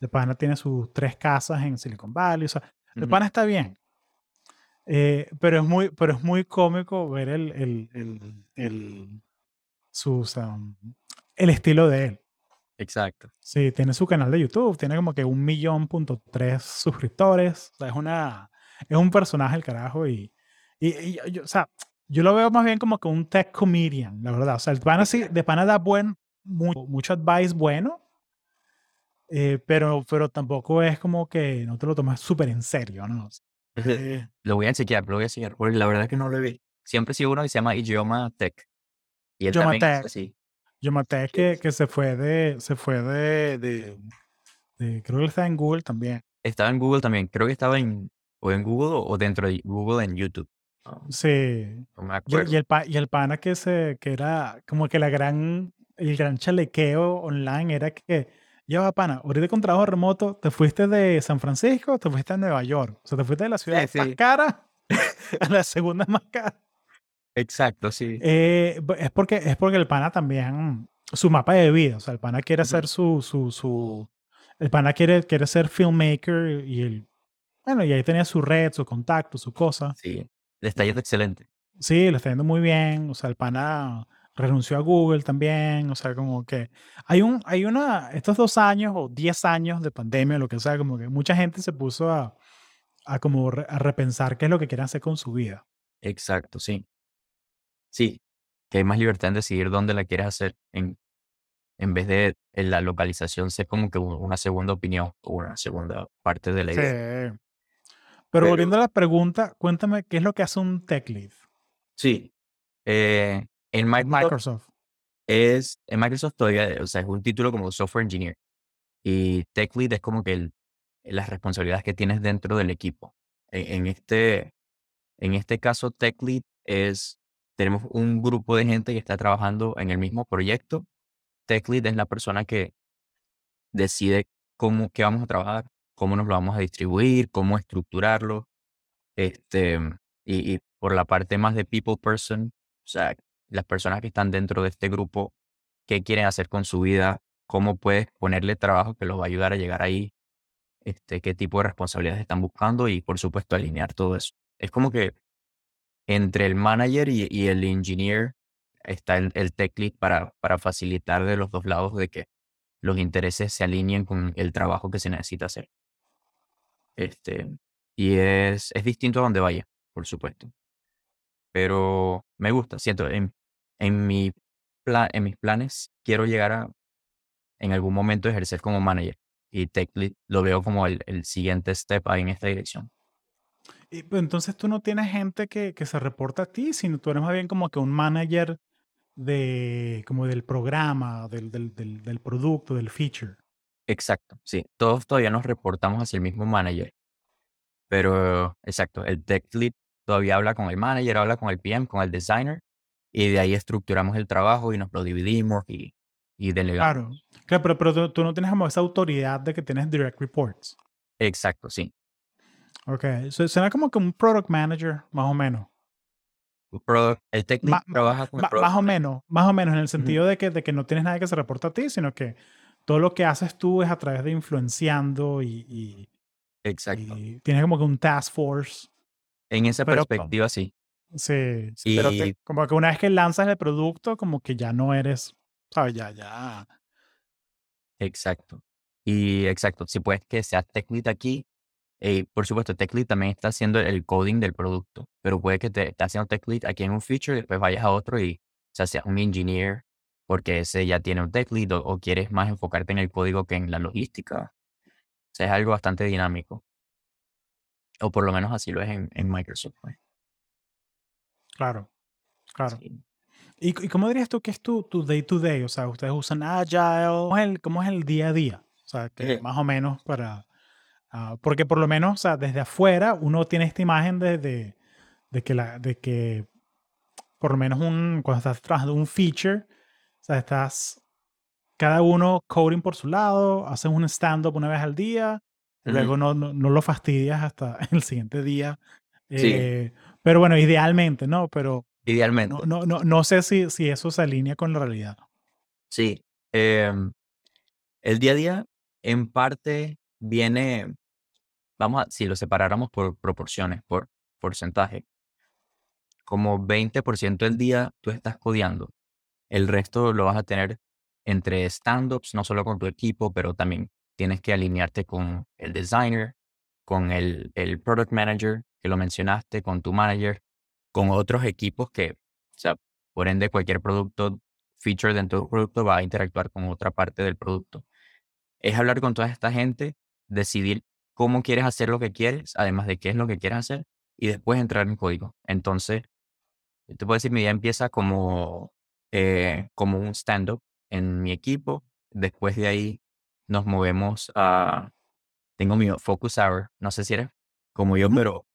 El pana tiene sus tres casas en Silicon Valley. O sea, el Ujú. pana está bien. Eh, pero, es muy, pero es muy cómico ver el, el, el, el, sus, um, el estilo de él. Exacto. Sí, tiene su canal de YouTube, tiene como que un millón punto tres suscriptores. O sea, es una, es un personaje el carajo y, y, y yo, o sea, yo lo veo más bien como que un tech comedian, la verdad. O sea, el pana sí, de pana da buen, mu- mucho advice bueno, eh, pero, pero tampoco es como que no te lo tomas súper en serio, ¿no? Lo voy a chequear, lo voy a chequear, porque la verdad es que no lo vi. Siempre sigo uno que se llama Idioma Tech. Y él es Tech. así. yo maté que, que se fue de, se fue de, de, de- creo que está en Google también. Estaba en Google también. Creo que estaba en, o en Google o dentro de Google en YouTube. Sí, no me Y, acuerdo. y el, pa- y el pana que, se, que era como que la gran, el gran chalequeo online era que, ya va pana, ahorita con trabajo remoto, te fuiste de San Francisco, te fuiste a Nueva York. O sea, te fuiste de la ciudad Sí, más sí. cara a la segunda más cara. Exacto, sí. Eh, es, porque, es porque el pana también, su mapa de vida, o sea, el pana quiere hacer su, su, su, el pana quiere, quiere ser filmmaker y el, bueno, y ahí tenía su red, su contacto, su cosa. Sí. Le está yendo excelente. Sí, le está yendo muy bien. O sea, el pana renunció a Google también. O sea, como que hay un, hay una, estos dos años o diez años de pandemia, lo que sea, como que mucha gente se puso a, a como re- a repensar qué es lo que quieren hacer con su vida. Exacto, sí. Sí. Que hay más libertad en decidir dónde la quieres hacer. En, en vez de en la localización ser como que una segunda opinión o una segunda parte de la idea. Sí. Pero volviendo a la pregunta, cuéntame, ¿qué es lo que hace un tech lead? Sí. Eh, en Microsoft, Microsoft. es, en Microsoft todavía, o sea, es un título como software engineer. Y tech lead es como que el- las responsabilidades que tienes dentro del equipo. En, en este, en este caso, tech lead es, tenemos un grupo de gente que está trabajando en el mismo proyecto. Tech lead es la persona que decide cómo, qué vamos a trabajar, cómo nos lo vamos a distribuir, cómo estructurarlo. Este, y, y por la parte más de people person, o sea, las personas que están dentro de este grupo, qué quieren hacer con su vida, cómo puedes ponerle trabajo que los va a ayudar a llegar ahí, este, qué tipo de responsabilidades están buscando y por supuesto alinear todo eso. Es como que entre el manager y, el engineer está el, el tech lead para, para facilitar de los dos lados de que los intereses se alineen con el trabajo que se necesita hacer. Este, y es, es distinto a donde vaya, por supuesto. Pero me gusta, siento, en, en, mi pla- en mis planes quiero llegar a en algún momento ejercer como manager. Y tech lead lo veo como el, el siguiente step ahí en esta dirección. Y, pues, entonces tú no tienes gente que, que se reporta a ti, sino tú eres más bien como que un manager de, como del programa, del, del, del, del producto, del feature. Exacto, sí. Todos todavía nos reportamos hacia el mismo manager. Pero, exacto, el tech lead todavía habla con el manager, habla con el PM, con el designer, y de ahí estructuramos el trabajo y nos lo dividimos y, y delegamos. Claro, claro pero, pero tú, tú no tienes como esa autoridad de que tienes direct reports. Exacto, sí. Ok, so, suena como que un product manager, más o menos. Product- el lead Ma- trabaja con el Ma- product más o menos, más o menos en el sentido de, que, de que no tienes nadie que se reporta a ti, sino que todo lo que haces tú es a través de influenciando y, y, Exacto. y tienes como que un task force. En esa Pero- perspectiva, sí. Sí, sí, Y pero como que una vez que lanzas el producto, como que ya no eres, ¿sabes? Ya, ya. Exacto. Y exacto, si puedes que seas tech lead aquí, eh, por supuesto, tech lead también está haciendo el coding del producto, pero puede que te esté haciendo tech lead aquí en un feature y después vayas a otro y o sea, seas un engineer porque ese ya tiene un tech lead o, o quieres más enfocarte en el código que en la logística. O sea, es algo bastante dinámico. O por lo menos así lo es en, en Microsoft. pues. Claro, claro. Sí. ¿Y, y cómo dirías tú que es tu, tu day to day? O sea, ustedes usan Agile. ¿Cómo es el, cómo es el día a día? O sea, que Eh. más o menos para... ah, porque por lo menos, o sea, desde afuera uno tiene esta imagen de, de, de que, la, de que por lo menos un, cuando estás trabajando un feature, o sea, estás cada uno coding por su lado, haces un stand-up una vez al día. Luego no, no, no lo fastidias hasta el siguiente día. Sí. Eh, pero bueno, idealmente, ¿no? Pero Idealmente. no, no, no, no sé si, si eso se alinea con la realidad. Sí. em, el día a día, en parte, viene, vamos a, si lo separáramos por proporciones, por porcentaje, como 20% del día tú estás codeando. El resto lo vas a tener entre stand-ups, no solo con tu equipo, pero también tienes que alinearte con el designer, con el, product manager, que lo mencionaste, con tu manager, con otros equipos que, o sea, por ende, cualquier producto, feature dentro del producto va a interactuar con otra parte del producto. Es hablar con toda esta gente, decidir cómo quieres hacer lo que quieres, además de qué es lo que quieres hacer, y después entrar en código. Entonces, te puedo decir, mi día empieza como, eh, como un stand-up en mi equipo. Después de ahí nos movemos a... Tengo mi focus hour. No sé si eres como yo, pero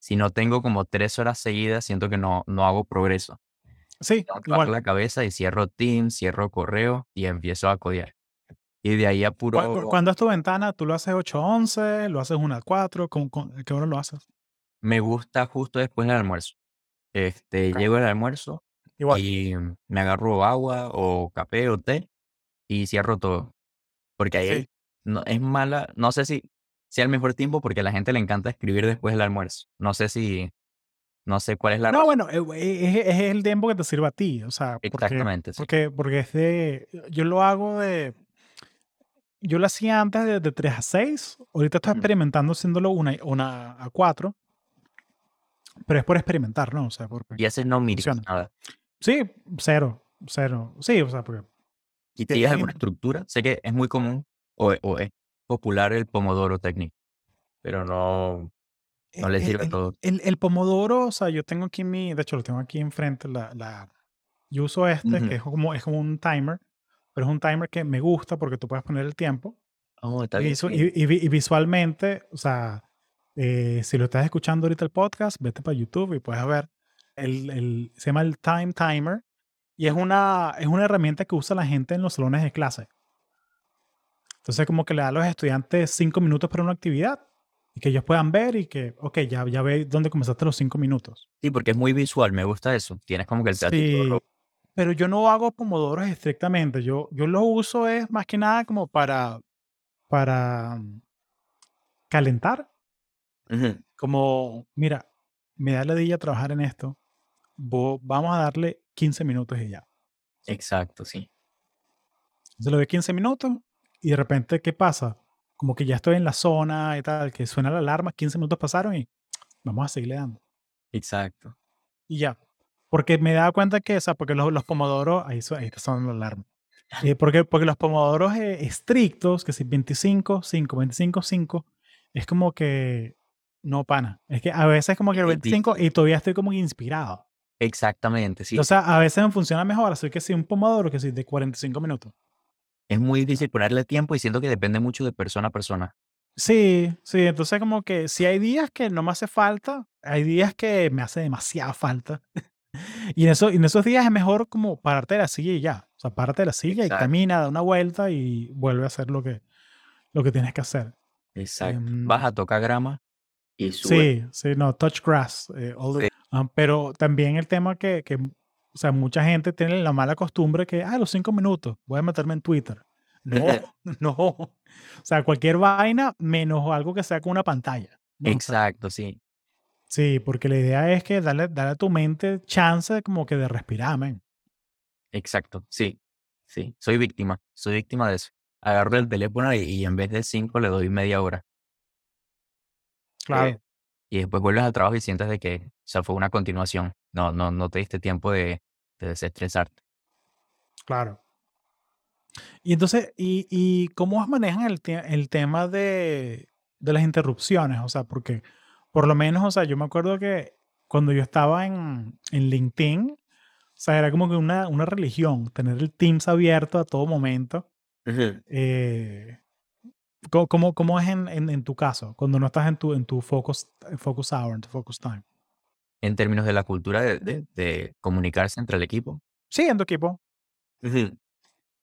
si no tengo como tres horas seguidas, siento que no, no hago progreso. Sí, Tengo que igual. la cabeza y cierro Teams, cierro correo y empiezo a codear. Y de ahí a ¿Cu- puro... cu- ¿Cuándo es tu ventana? ¿Tú lo haces 8 a 11? ¿Lo haces 1 a 4? ¿Con, con, ¿Qué hora lo haces? Me gusta justo después del almuerzo. Este, Ok. llego al almuerzo Igual. y me agarro agua o café o té y cierro todo. Porque ahí Sí. no, es mala, no sé si sea el mejor tiempo porque a la gente le encanta escribir después del almuerzo. No sé si, no sé cuál es la No, razón. bueno, eh, es, es el tiempo que te sirve a ti. O sea, porque, Exactamente, sí. porque, porque es de. Yo lo hago de. Yo lo hacía antes de, de 3 a 6. Ahorita estoy experimentando haciéndolo una, una a 4. Pero es por experimentar, ¿no? O sea, porque Y haces no funciona. nada. Sí, cero. Cero. Sí, o sea, porque. ¿Y que- alguna estructura? Sé que es muy común o, o es popular el Pomodoro Technique, pero no, No le E- sirve el, todo. el- el pomodoro, o sea, yo tengo aquí mi, de hecho lo tengo aquí enfrente, la, la, yo uso este, Ujú. que es como, es como un timer, pero es un timer que me gusta porque tú puedes poner el tiempo Oh, está y, bien. y- y vi- y visualmente, o sea, eh, si lo estás escuchando ahorita el podcast, vete para YouTube y puedes ver, el, el- se llama el Time Timer y es una, es una herramienta que usa la gente en los salones de clase. Entonces como que le da a los estudiantes cinco minutos para una actividad y que ellos puedan ver y que, ok, ya, ya ve dónde comenzaste los cinco minutos. Sí, porque es muy visual, me gusta eso. Tienes como que el Sí, pero yo no hago pomodoros estrictamente. Yo, yo lo uso es más que nada como para, para mm, calentar. Como, mira, me da la dilla trabajar en esto. Vamos a darle 15 minutos y ya. Exacto, sí. Entonces lo doy 15 minutos y de repente, ¿qué pasa? Como que ya estoy en la zona y tal, que suena la alarma, 15 minutos pasaron y vamos a seguirle dando. Exacto. Y ya. Porque me he dado cuenta que, o sea, porque los, los pomodoros, ahí, son- ahí son la alarma. Eh, porque, porque los pomodoros eh, estrictos, que si 25, 5, 25, 5, es como que no pana. Es que a veces como que el Es 25 y todavía estoy como inspirado. Exactamente, sí. O sea, a veces me funciona mejor hacer que si un pomodoro que si de 45 minutos. Es muy difícil ponerle tiempo y siento que depende mucho de persona a persona. Sí, sí, entonces como que si hay días que no me hace falta, hay días que me hace demasiada falta. Y en, eso, y en esos días es mejor como pararte de la silla y ya. O sea, párate de la silla Exacto. y camina, da una vuelta y vuelve a hacer lo que, lo que tienes que hacer. Exacto. Em, Vas a tocar grama y sube. Sí, sí, no, touch grass. eh, all the- Ah, pero también el tema que, que, o sea, mucha gente tiene la mala costumbre que, ah, los cinco minutos, voy a meterme en Twitter. No, no. O sea, cualquier vaina menos algo que sea con una pantalla. Exacto, sí. Sí, porque la idea es que darle, darle a tu mente chance como que de respirar, men. Exacto, sí. Sí. Soy víctima. Soy víctima de eso. Agarro el teléfono y, y en vez de cinco le doy media hora. Claro. Eh, y después vuelves al trabajo y sientes de que, o sea, fue una continuación. No, no, no te diste tiempo de, de desestresarte. Claro. Y entonces, ¿y, y cómo manejan el, te- el tema de, de las interrupciones? O sea, porque por lo menos, o sea, yo me acuerdo que cuando yo estaba en, en LinkedIn, o sea, era como que una, una religión, tener el Teams abierto a todo momento. Eh, ¿cómo, cómo, es en, en, en tu caso, cuando no estás en tu, en tu focus, focus hour, en tu focus time? En términos de la cultura de, de- de comunicarse entre el equipo, Sí, en tu equipo.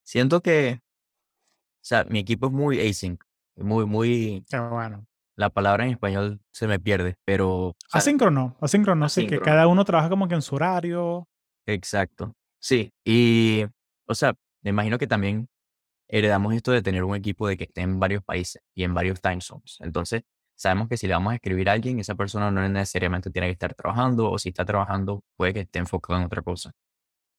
siento que, o sea, mi equipo es muy async, muy, muy, Qué bueno. la palabra en español se me pierde, pero, Asíncrono, asíncrono, sí, que cada uno trabaja como que en su horario. exacto, sí, y, o sea, me imagino que también heredamos esto de tener un equipo de que esté en varios países y en varios time zones, entonces, sabemos que si le vamos a escribir a alguien, esa persona no necesariamente tiene que estar trabajando, o si está trabajando, puede que esté enfocado en otra cosa.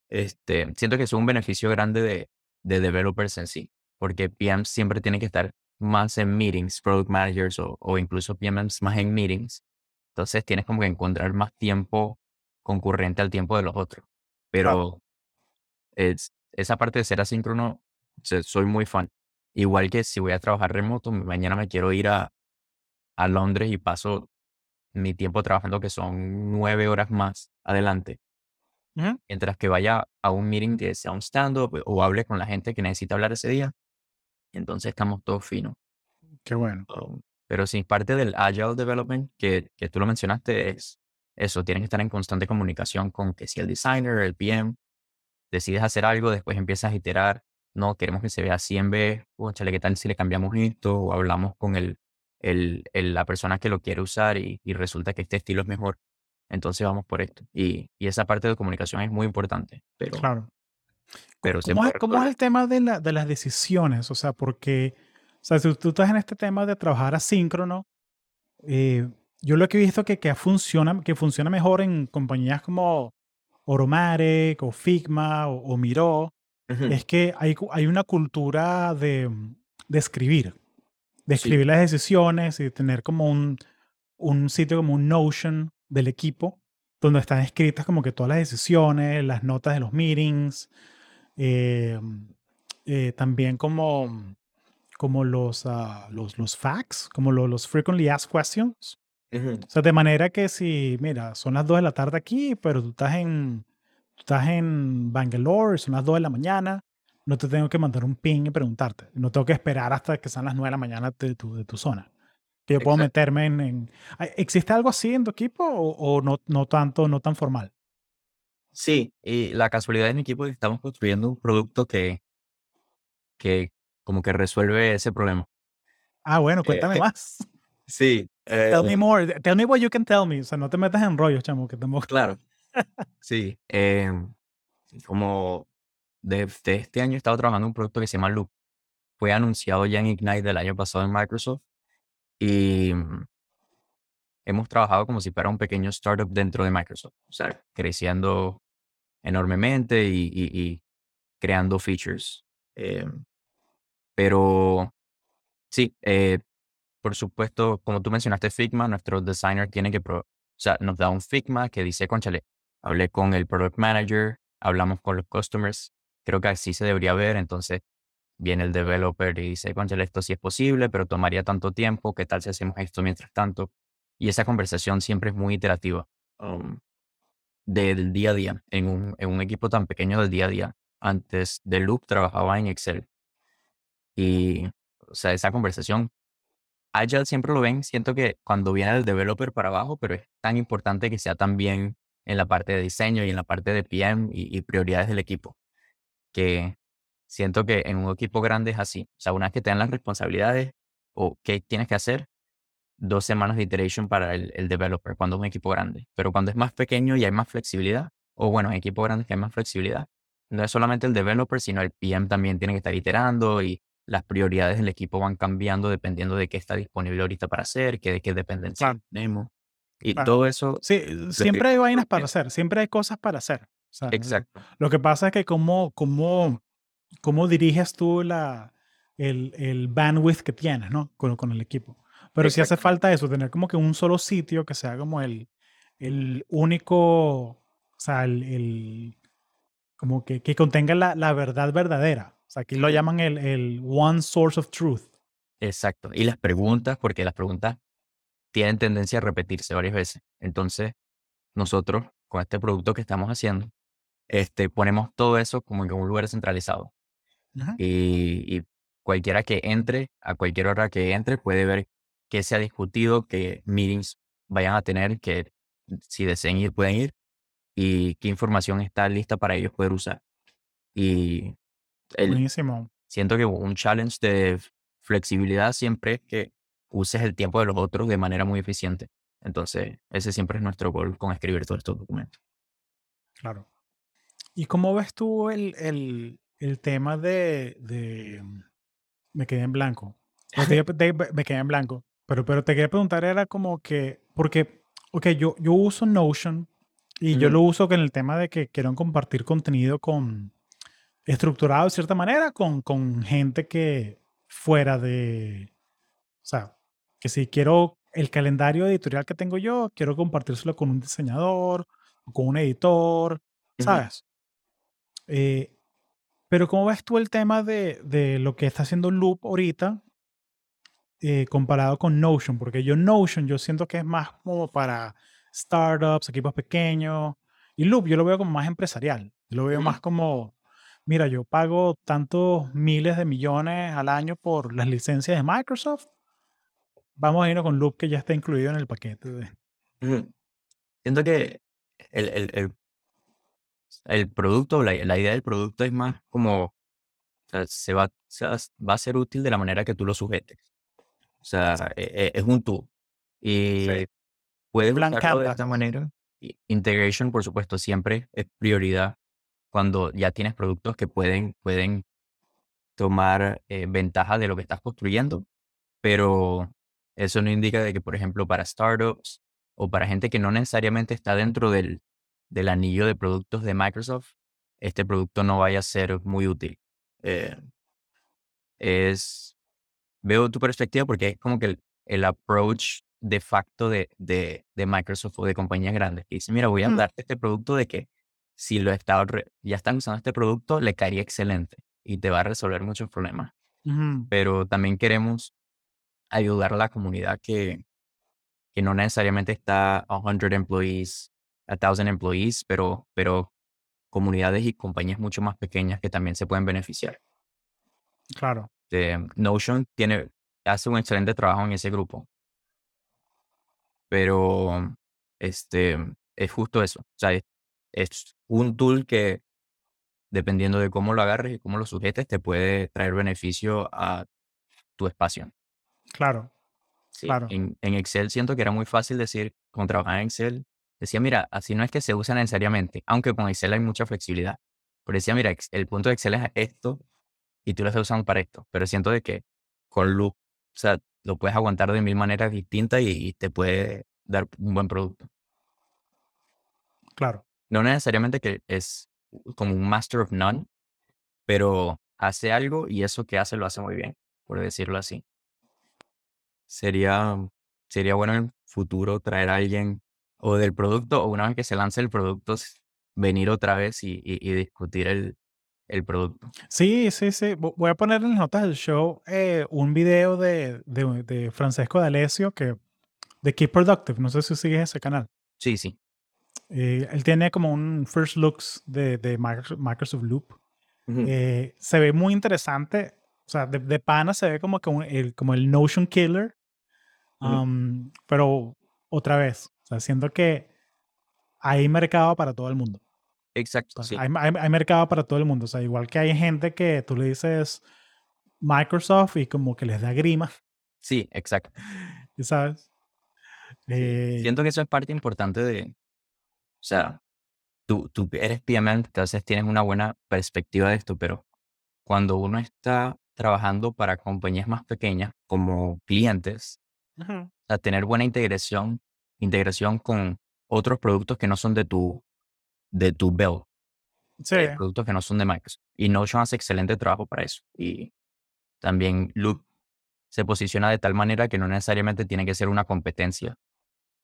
Este, siento que es un beneficio grande de, de developers en sí, porque PMs siempre tienen que estar más en meetings, product managers o, o incluso PMs más en meetings. Entonces tienes como que encontrar más tiempo concurrente al tiempo de los otros. Pero es, esa parte de ser asíncrono, soy muy fan. Igual que si voy a trabajar remoto, mañana me quiero ir a, a Londres y paso mi tiempo trabajando que son nueve horas más adelante mientras que vaya a un meeting que sea un stand-up o hable con la gente que necesita hablar ese día, entonces estamos todos finos. Qué bueno. Um, Pero sí, parte del Agile Development que, que tú lo mencionaste es eso, tienes que estar en constante comunicación con que si el designer, el PM, decides hacer algo, después empiezas a iterar, no, queremos que se vea así en vez, chale, ¿qué tal si le cambiamos esto? O hablamos con el, el, el- la persona que lo quiere usar y, y resulta que este estilo es mejor. Entonces vamos por esto. Y, y esa parte de comunicación es muy importante. Pero, Claro. pero ¿Cómo es, cómo el tema de, la- de las decisiones? O sea, porque, o sea, si tú estás en este tema de trabajar asíncrono, eh, yo lo que he visto que, que funciona, que funciona mejor en compañías como Oromarek o Figma o, o Miro, Ujú. es que hay, hay una cultura de, de escribir, de Sí. escribir las decisiones y de tener como un, un sitio como un Notion del equipo, donde están escritas como que todas las decisiones, las notas de los meetings, eh, eh, también como, como los, ah, los, los facts, como lo- los frequently asked questions. Ujú. O sea, de manera que si, mira, son las 2 de la tarde aquí, pero tú estás en, estás en Bangalore, son las 2 de la mañana, no te tengo que mandar un ping y preguntarte. No tengo que esperar hasta que sean las 9 de la mañana de tu, de tu zona. Que yo puedo meterme en, en- ¿Hay- ¿Existe algo así en tu equipo o, o no, no tanto, no tan formal? Sí, y la casualidad en mi equipo es que estamos construyendo un producto que, que como que resuelve ese problema. Ah, bueno, Eh, cuéntame más. sí, Tell me eh, more. Tell me what you can tell me. O sea, no te metas en rollos, chamo, que tengo... claro, sí. em, como desde este año he estado trabajando un producto que se llama Loop. Fue anunciado ya en Ignite del año pasado en Microsoft y mm, hemos trabajado como si fuera un pequeño startup dentro de Microsoft. O sea, creciendo enormemente y, creando features. em, pero sí, eh, por supuesto, como tú mencionaste Figma, nuestro designer tiene que, pro- o sea, nos da un Figma que dice, conchale, hablé con el product manager, hablamos con los customers, creo que así se debería ver, entonces viene el developer y dice, conchale, esto sí es posible, pero tomaría tanto tiempo, ¿qué tal si hacemos esto mientras tanto? Y esa conversación siempre es muy iterativa, um, del día a día, en un, en un equipo tan pequeño del día a día. Antes de Loop trabajaba en Excel y, o sea, esa conversación Agile siempre lo ven, siento que cuando viene el developer para abajo, pero es tan importante que sea también en la parte de diseño y en la parte de PM y, y prioridades del equipo, que siento que en un equipo grande es así. O sea, una vez que te dan las responsabilidades o qué tienes que hacer, dos semanas de iteration para el, el developer cuando es un equipo grande. Pero cuando es más pequeño y hay más flexibilidad, o bueno, en equipos grandes que hay más flexibilidad, no es solamente el developer, sino el PM también tiene que estar iterando y las prioridades del equipo van cambiando dependiendo de qué está disponible ahorita para hacer, qué, de qué dependencia Claro, tenemos. Y claro. todo eso Sí, lo siempre hay vainas para hacer, siempre hay cosas para hacer. O sea, Exacto. lo que pasa es que cómo, cómo, cómo diriges tú la, el, el bandwidth que tienes, ¿no? Con, con el equipo. Pero sí hace falta eso, tener como que un solo sitio que sea como el, el único, o sea, el, el- como que, que contenga la, la verdad verdadera. O sea, aquí lo llaman el, el one source of truth. Exacto. Y las preguntas, porque las preguntas tienen tendencia a repetirse varias veces. Entonces, nosotros, con este producto que estamos haciendo, este, ponemos todo eso como en un lugar centralizado. Ajá. Y, y cualquiera que entre, a cualquier hora que entre, puede ver qué se ha discutido, qué meetings vayan a tener, que si deseen ir, pueden ir, y qué información está lista para ellos poder usar. Y el, Buenísimo. siento que un challenge de flexibilidad siempre es que uses el tiempo de los otros de manera muy eficiente. Entonces, ese siempre es nuestro gol con escribir todos estos documentos. Claro. ¿Y cómo ves tú el, el, el tema de, de- Me quedé en blanco. Me quedé en blanco. Pero, pero te quería preguntar, era como que, porque, ok, yo, yo uso Notion y yo Ujú, lo uso con el tema de que quiero compartir contenido con, estructurado de cierta manera con, con gente que fuera de, o sea, que si quiero el calendario editorial que tengo yo, quiero compartírselo con un diseñador o con un editor. ¿sabes? Eh, pero ¿cómo ves tú el tema de, de lo que está haciendo Loop ahorita eh, comparado con Notion? Porque yo Notion yo siento que es más como para startups, equipos pequeños, y Loop yo lo veo como más empresarial. Yo lo veo más como, mira, yo pago tantos miles de millones al año por las licencias de Microsoft. Vamos a irnos con Loop que ya está incluido en el paquete. de-. Siento que el, el, el, el producto, la, la idea del producto es más como, o sea, se va, se va a ser útil de la manera que tú lo sujetes. O sea, e- e- es un tool. Sí. Y puedes Blank usarlo de esta manera. Integration, por supuesto, siempre es prioridad cuando ya tienes productos que pueden, pueden tomar eh, ventaja de lo que estás construyendo, pero eso no indica de que, por ejemplo, para startups o para gente que no necesariamente está dentro del, del anillo de productos de Microsoft, este producto no vaya a ser muy útil. Eh, es, veo tu perspectiva porque es como que el, el approach de facto de, de, de Microsoft o de compañías grandes. Que dice, mira, voy a Mm, darte este producto de que si lo está, ya están usando este producto, le caería excelente y te va a resolver muchos problemas. Pero también queremos ayudar a la comunidad que, que no necesariamente está a 100 employees, a 1000 employees, pero, pero comunidades y compañías mucho más pequeñas que también se pueden beneficiar. Claro. Eh, Notion tiene, hace un excelente trabajo en ese grupo. Pero este, es justo eso. O sea, es, es un tool que, dependiendo de cómo lo agarres y cómo lo sujetes, te puede traer beneficio a tu espacio. Claro. Sí, Claro. En, en Excel siento que era muy fácil decir, con trabajar en Excel, decía, mira, así no es que se usa necesariamente, aunque con Excel hay mucha flexibilidad. Pero decía, mira, el punto de Excel es esto y tú lo estás usando para esto. Pero siento de que con Loop, o sea, lo puedes aguantar de mil maneras distintas y, y te puede dar un buen producto. Claro. No necesariamente que es como un master of none, pero hace algo y eso que hace lo hace muy bien, por decirlo así. Sería, sería bueno en el futuro traer a alguien o del producto o una vez que se lance el producto, venir otra vez y, y- y discutir el, el producto. Sí, sí, sí. Vo- Voy a poner en las notas del show eh, un video de, de, de Francesco D'Alessio que, de Keep Productive. No sé si sigues ese canal. Sí, sí. Eh, él tiene como un first looks de, de Microsoft Loop. Eh, se ve muy interesante. O sea, de, de pana se ve como, que un- el, como el Notion Killer. Pero otra vez, o sea, siento que hay mercado para todo el mundo. Exacto, O sea, sí. hay, hay- hay mercado para todo el mundo. O sea, igual que hay gente que tú le dices Microsoft y como que les da grima, Sí, exacto. ¿y ¿sabes? Eh, Siento que eso es parte importante de, o sea, tú, tú eres PMM, entonces tienes una buena perspectiva de esto, pero cuando uno está trabajando para compañías más pequeñas como clientes, o sea, tener buena integración, integración con otros productos que no son de tu, de tu sí, eh, productos que no son de Microsoft. Y Notion hace excelente trabajo para eso. Y también Loop se posiciona de tal manera que no necesariamente tiene que ser una competencia,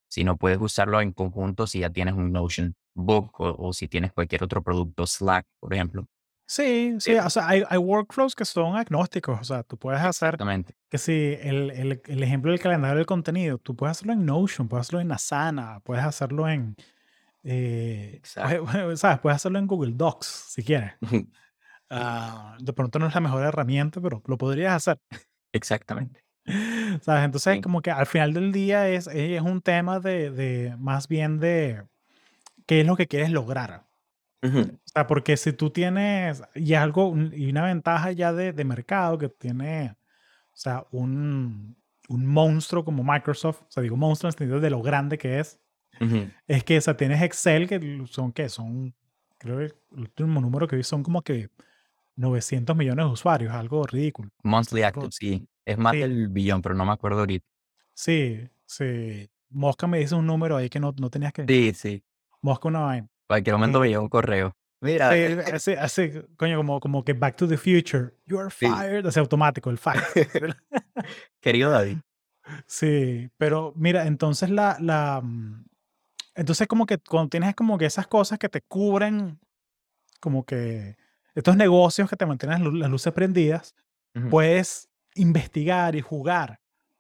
sino puedes usarlo en conjunto si ya tienes un Notion Book o, o si tienes cualquier otro producto, Slack, por ejemplo. Sí, sí. Eh, O sea, hay, hay workflows que son agnósticos. O sea, tú puedes hacer que si el, el, el ejemplo del calendario del contenido, tú puedes hacerlo en Notion, puedes hacerlo en Asana, puedes hacerlo en, eh, puedes- ¿sabes? Puedes hacerlo en Google Docs si quieres. Ah, de pronto no es la mejor herramienta, pero lo podrías hacer. Exactamente. ¿Sabes? Entonces, Sí. como que al final del día es, es un tema de, de más bien de qué es lo que quieres lograr. Ujú. O sea, porque si tú tienes y algo un- y una ventaja ya de, de mercado que tiene, o sea, un, un monstruo como Microsoft, o sea, digo monstruo en el sentido de lo grande que es, Ujú. es que, o sea, tienes Excel que son, ¿qué? Son, creo que el último número que vi son como que 900 millones de usuarios, algo ridículo. Monthly Algo- Active, sí. Es más Sí. del billón, pero no me acuerdo ahorita. Sí, sí. Mosca me dice un número ahí que no, no tenías que... Sí, sí. Mosca una vaina. Cualquier momento me Sí. llegó un correo. Mira, Sí, así, así, coño, como, como que Back to the Future. You are Sí. fired. Así automático, el fire. querido David. Sí, pero mira, entonces la, la, mm, entonces como que cuando tienes como que esas cosas que te cubren, como que estos negocios que te mantienen las lu- las luces prendidas, Ujú. puedes investigar y jugar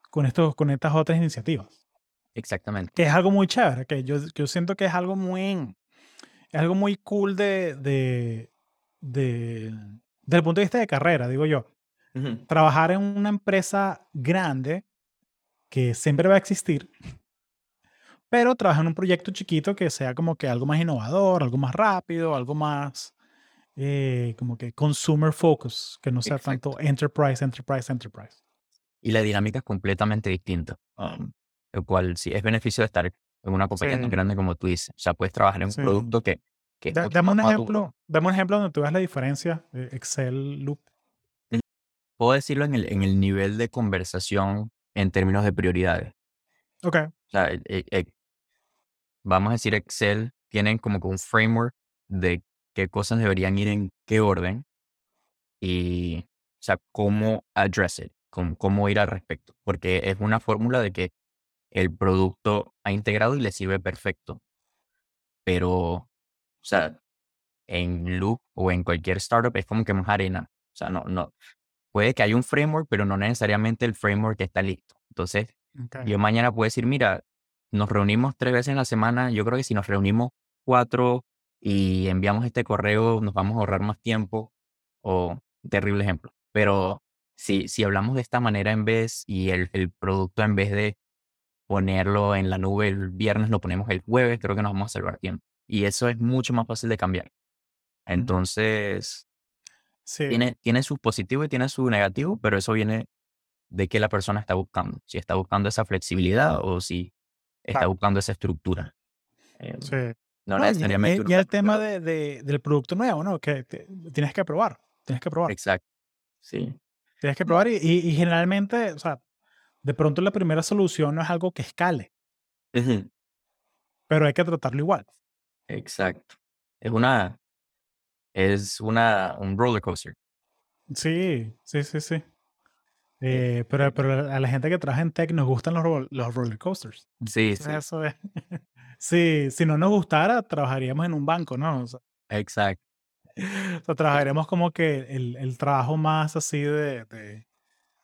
con estos, con estas otras iniciativas, Exactamente. que es algo muy chévere, que yo, yo siento que es algo muy, es algo muy cool de, de, de, desde el punto de vista de carrera, digo yo. Trabajar en una empresa grande que siempre va a existir, pero trabajar en un proyecto chiquito que sea como que algo más innovador, algo más rápido, algo más eh, como que consumer focus, que no sea tanto enterprise, enterprise, enterprise. Y la dinámica es completamente distinta. um, lo cual sí es beneficio de estar en una compañía tan Sí. grande como tú dices. O sea, puedes trabajar en un Sí. producto que, que Da- dame un ejemplo, dame un ejemplo donde tú veas la diferencia de Excel Loop. Puedo decirlo en el, en el nivel de conversación en términos de prioridades. Ok, O sea, el- el- vamos a decir Excel tienen como que un framework de qué cosas deberían ir en qué orden y, o sea, cómo address it, cómo, cómo ir al respecto. Porque es una fórmula de que el producto ha integrado y le sirve perfecto. Pero, o sea, en Loop o en cualquier startup es como que más arena. O sea, no, no. Puede que haya un framework, pero no necesariamente el framework está listo. Entonces, ok. yo mañana puedo decir, mira, nos reunimos tres veces en la semana. Yo creo que si nos reunimos cuatro y enviamos este correo, nos vamos a ahorrar más tiempo. O terrible ejemplo. Pero si, si hablamos de esta manera en vez y el, el producto en vez de ponerlo en la nube el viernes, lo ponemos el jueves, creo que nos vamos a salvar tiempo. Y eso es mucho más fácil de cambiar. Entonces, Sí, tiene, tiene su positivo y tiene su negativo, pero eso viene de qué la persona está buscando. Si está buscando esa flexibilidad o si está buscando esa estructura. Eh, Sí. no No, necesariamente y- y el tema de, de- del producto nuevo, ¿no? Que te- tienes que probar, tienes que probar, exacto. Sí. tienes que probar y, y- y generalmente, o sea, de pronto la primera solución no es algo que escale, pero hay que tratarlo igual. Exacto. Es una, es una, un roller coaster. Sí, sí, sí, sí. Eh, pero, pero a la gente que trabaja en tech nos gustan los, ro- los roller coasters. Sí, Entonces sí, eso es. sí, si no nos gustara, trabajaríamos en un banco, ¿no? O sea, exacto. o sea, trabajaríamos como que el, el trabajo más así de, de,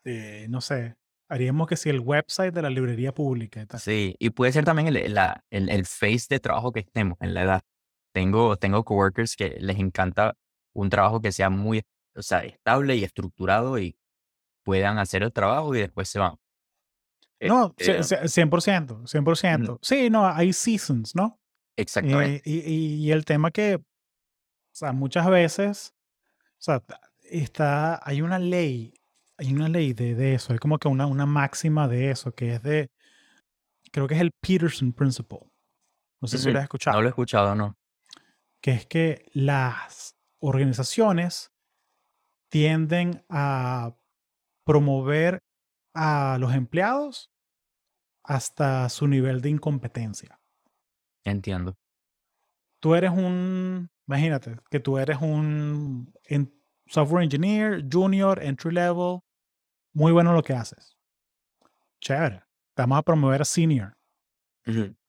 de, no sé, haríamos que si el website de la librería pública y tal. Sí, y puede ser también el, la, el, el phase de trabajo que estemos en la edad. Tengo, tengo coworkers que les encanta un trabajo que sea muy, o sea, estable y estructurado y puedan hacer el trabajo y después se van. No, Este, ce- ce- 100%, 100%. ujú, Sí, no, hay seasons, ¿no? exactamente. Eh, y, y- y el tema que, o sea, muchas veces, o sea, está, hay una ley, hay una ley de, de eso, hay como que una, una máxima de eso, que es de, creo que es el Peterson Principle. No sé si lo has No escuchado. lo he escuchado, ¿no? que es que las organizaciones tienden a promover a los empleados hasta su nivel de incompetencia. Entiendo. Tú eres un, imagínate, que tú eres un software engineer, junior, entry level, muy bueno en lo que haces. Chévere. Te vamos a promover a senior.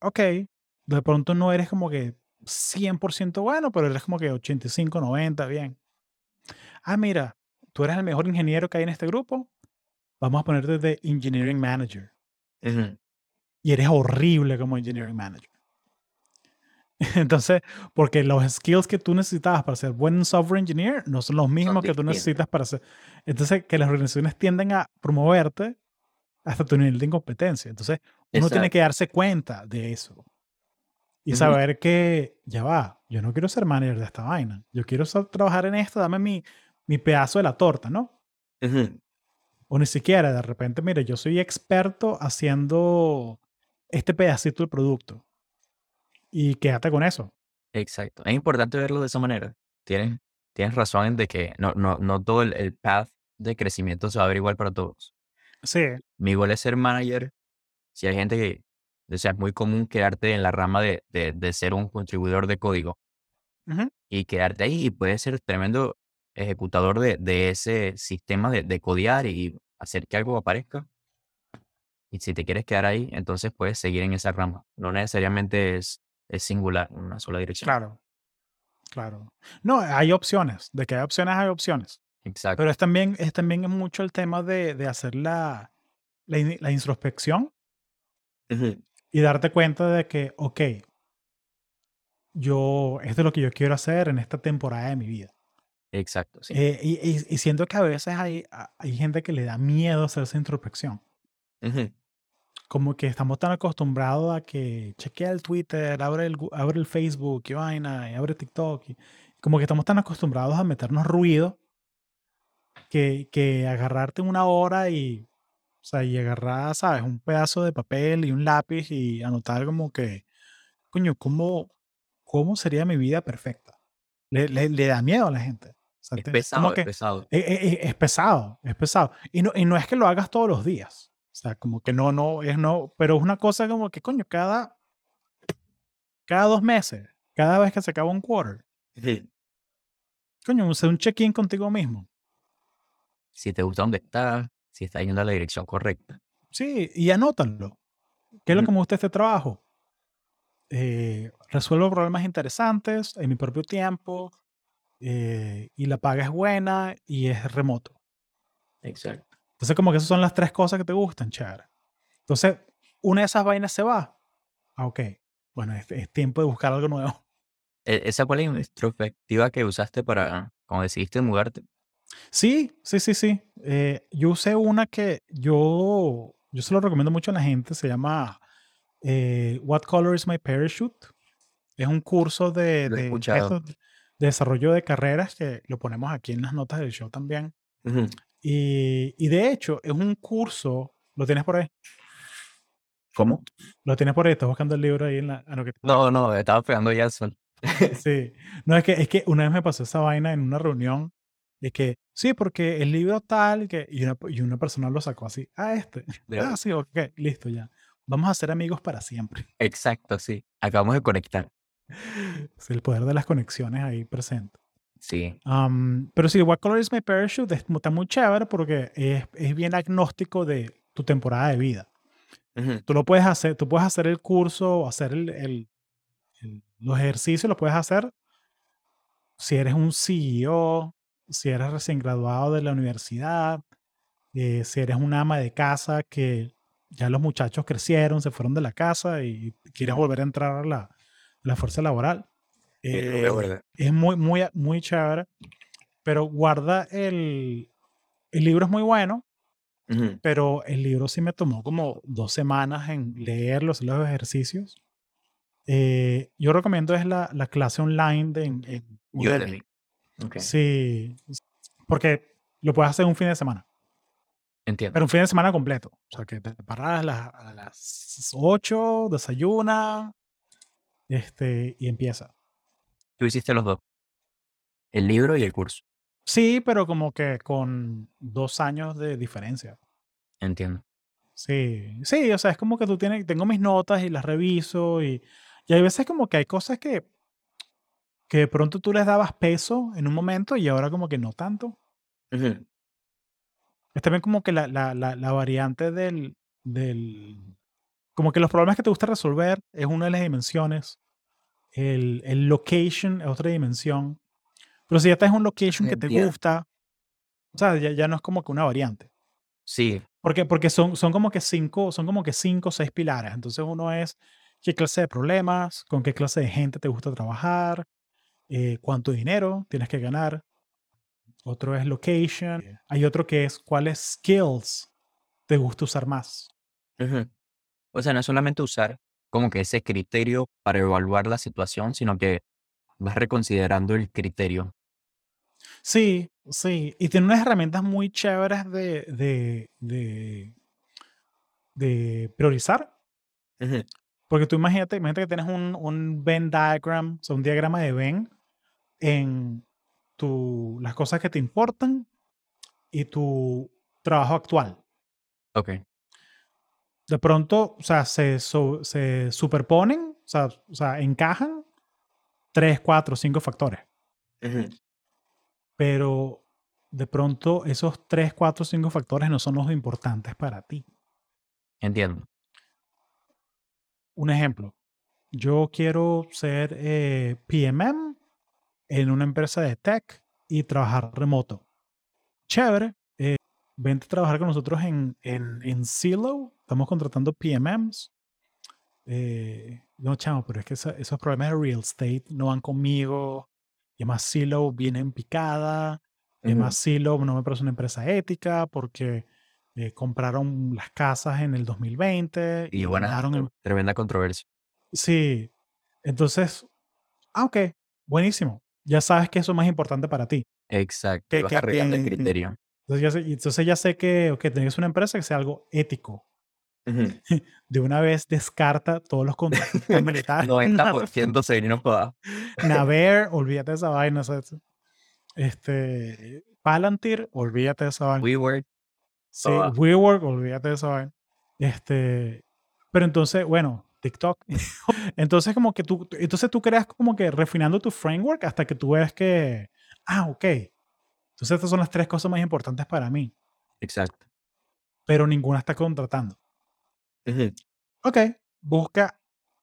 Ok. De pronto no eres como que 100% bueno, pero eres como que 85, 90, bien. Ah, mira, tú eres el mejor ingeniero que hay en este grupo. Vamos a ponerte de engineering manager. Y eres horrible como engineering manager. Entonces, porque los skills que tú necesitabas para ser buen software engineer no son los Son mismos que tú necesitas para ser. Entonces, que las organizaciones tienden a promoverte hasta tu nivel de incompetencia. Entonces, uno tiene Exacto. que darse cuenta de eso y saber que ya va, yo no quiero ser manager de esta vaina. Yo quiero trabajar en esto, dame mi, mi pedazo de la torta, ¿no? ujú, O ni siquiera, de repente, mire, yo soy experto haciendo este pedacito del producto y quédate con eso. Exacto. Es importante verlo de esa manera. Tienes, tienes razón en de que no, no, no todo el, el path de crecimiento se va a ver igual para todos. Sí, Mi goal es ser manager. Si hay gente que, o sea, es muy común quedarte en la rama de, de, de ser un contribuidor de código ujú, y quedarte ahí y puedes ser tremendo ejecutador de, de ese sistema de, de codear y hacer que algo aparezca. Y si te quieres quedar ahí, entonces puedes seguir en esa rama. No necesariamente es, es singular, una sola dirección. claro, claro. No, hay opciones. De que hay opciones, hay opciones. Exacto. Pero es también, es también mucho el tema de, de hacer la, la, in- la introspección Ujú, y darte cuenta de que, ok, yo, esto es lo que yo quiero hacer en esta temporada de mi vida. Exacto, sí. Eh, y, y- y siento que a veces hay, hay gente que le da miedo hacer esa introspección. Ujú, Como que estamos tan acostumbrados a que chequea el Twitter, abre el, abre el Facebook y vaina, y abre TikTok. Y, como que estamos tan acostumbrados a meternos ruido que, que agarrarte una hora y, o sea, y agarrar, ¿sabes? Un pedazo de papel y un lápiz y anotar como que, coño, ¿cómo, cómo sería mi vida perfecta? Le, le- le da miedo a la gente. O sea, Es pesado, como es que pesado. e- e- e- es pesado, es pesado. Y no, y no es que lo hagas todos los días. O sea, como que no, no, es no, pero es una cosa como que, coño, cada, cada dos meses, cada vez que se acaba un quarter, coño, hacer un check-in contigo mismo. Si te gusta dónde estás, si estás yendo a la dirección correcta. Sí, y anótalo. ¿Qué es lo que me gusta este trabajo? Eh, resuelvo problemas interesantes en mi propio tiempo eh, y la paga es buena y es remoto. Exacto. Entonces, como que esas son las tres cosas que te gustan, chévere. Entonces, una de esas vainas se va. ah, ok, bueno, es, es tiempo de buscar algo nuevo. E- ¿Esa fue la introspectiva que usaste para, cuando decidiste mudarte? Sí, sí, sí, sí. Eh, yo usé una que yo, yo se lo recomiendo mucho a la gente, se llama eh, What Color is My Parachute? Es un curso de, desarrollo de carreras que lo ponemos aquí en las notas del show también. Ujú. Y, y de hecho, es un curso, ¿lo tienes por ahí? ¿Cómo? Lo tienes por ahí, estás buscando el libro ahí en la... ah, no, que- No, no, estaba pegando ya el sol. Sí, no, es que, es que una vez me pasó esa vaina en una reunión de que, sí, porque el libro tal, que, y, una, y una persona lo sacó así, ah, este, ah, sí, ok, listo, ya. Vamos a ser amigos para siempre. Exacto, sí. Acabamos de conectar. Es el poder de las conexiones ahí presente. Sí. Am, pero sí, What Color is My Parachute es- está muy chévere porque es, es bien agnóstico de tu temporada de vida. Ujú. Tú lo puedes hacer, tú puedes hacer el curso, hacer el, el- el- los ejercicios, lo puedes hacer si eres un CEO, si eres recién graduado de la universidad, eh, si eres una ama de casa que ya los muchachos crecieron, se fueron de la casa y quieres volver a entrar a la, a la fuerza laboral. Eh, es muy, muy, muy chévere, pero guarda el, el libro es muy bueno, pero el libro sí me tomó como dos semanas en leerlo, hacer los ejercicios. Eh, yo recomiendo es la, la clase online de en- en Udemy. Sí, porque lo puedes hacer un fin de semana, entiendo. pero un fin de semana completo. O sea, que te paras a las, a las 8, desayuna, este, y empieza. Tú hiciste los dos. El libro y el curso. Sí, pero como que con dos años de diferencia. Entiendo. Sí, sí, o sea, es como que tú tienes, tengo mis notas y las reviso y, y hay veces como que hay cosas que, que de pronto tú les dabas peso en un momento y ahora como que no tanto. Es también como que la, la, la, la variante del, del, como que los problemas que te gusta resolver es una de las dimensiones. El, el location es otra dimensión. Pero si ya estás en un location que te gusta, o sea, ya, ya no es como que una variante. Sí, Porque, porque son, son como que cinco, son como que cinco o seis pilares. Entonces uno es qué clase de problemas, con qué clase de gente te gusta trabajar, eh, cuánto dinero tienes que ganar. Otro es location. Hay otro que es cuáles skills te gusta usar más. O sea, no es solamente usar como que ese criterio para evaluar la situación, sino que vas reconsiderando el criterio. Sí, sí. Y tiene unas herramientas muy chéveres de, de, de, de priorizar. Porque tú imagínate, imagínate que tienes un, un Venn diagram, o sea, un diagrama de Venn en tu, las cosas que te importan y tu trabajo actual. Ok. De pronto, o sea, se, so- se superponen, o sea, o sea, encajan tres, cuatro, cinco factores. Pero de pronto esos tres, cuatro, cinco factores no son los importantes para ti. Entiendo. Un ejemplo, yo quiero ser eh, PMM en una empresa de tech y trabajar remoto. Chévere. eh, vente a trabajar con nosotros en, en, en Silo. Estamos contratando PMMs. Eh, no, chamo, pero es que esa- esos problemas de real estate no van conmigo. Y además Silo viene en picada. Y además Silo no me parece una empresa ética porque eh, compraron las casas en el 2020 Y ganaron el- tremenda controversia. Sí. Entonces, ah, ok, buenísimo. Ya sabes que eso es más importante para ti. Exacto. Que- y que- arreglando el que- criterio. Entonces ya sé, entonces ya sé que, ok, tienes una empresa que sea algo ético. De una vez descarta todos los contratos militares. 90% se vinieron para Naver, olvídate de esa vaina. ¿sabes? Este, Palantir, olvídate de esa vaina. WeWork. Sí, toda. WeWork, olvídate de esa vaina. Este, pero entonces, bueno, TikTok. entonces, como que tú, entonces tú creas como que refinando tu framework hasta que tú ves que, ah, ok. Entonces, estas son las tres cosas más importantes para mí, Exacto. pero ninguna está contratando. Ujú. Ok, busca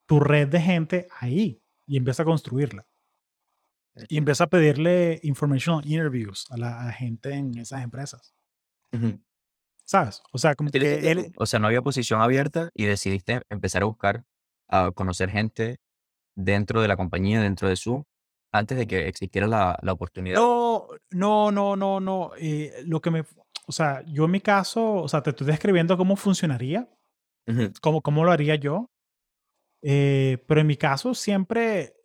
tu red de gente ahí y empieza a construirla. Y empieza a pedirle informational interviews a la, a gente en esas empresas. ¿Sabes? O sea, como que él, O sea, no había posición abierta y decidiste empezar a buscar a conocer gente dentro de la compañía, dentro de su, antes de que existiera la, la oportunidad. No, no, no, no, no. eh, lo que me, o sea, yo en mi caso, o sea, te estoy describiendo cómo funcionaría, Ujú, cómo, cómo lo haría yo. eh, pero en mi caso siempre,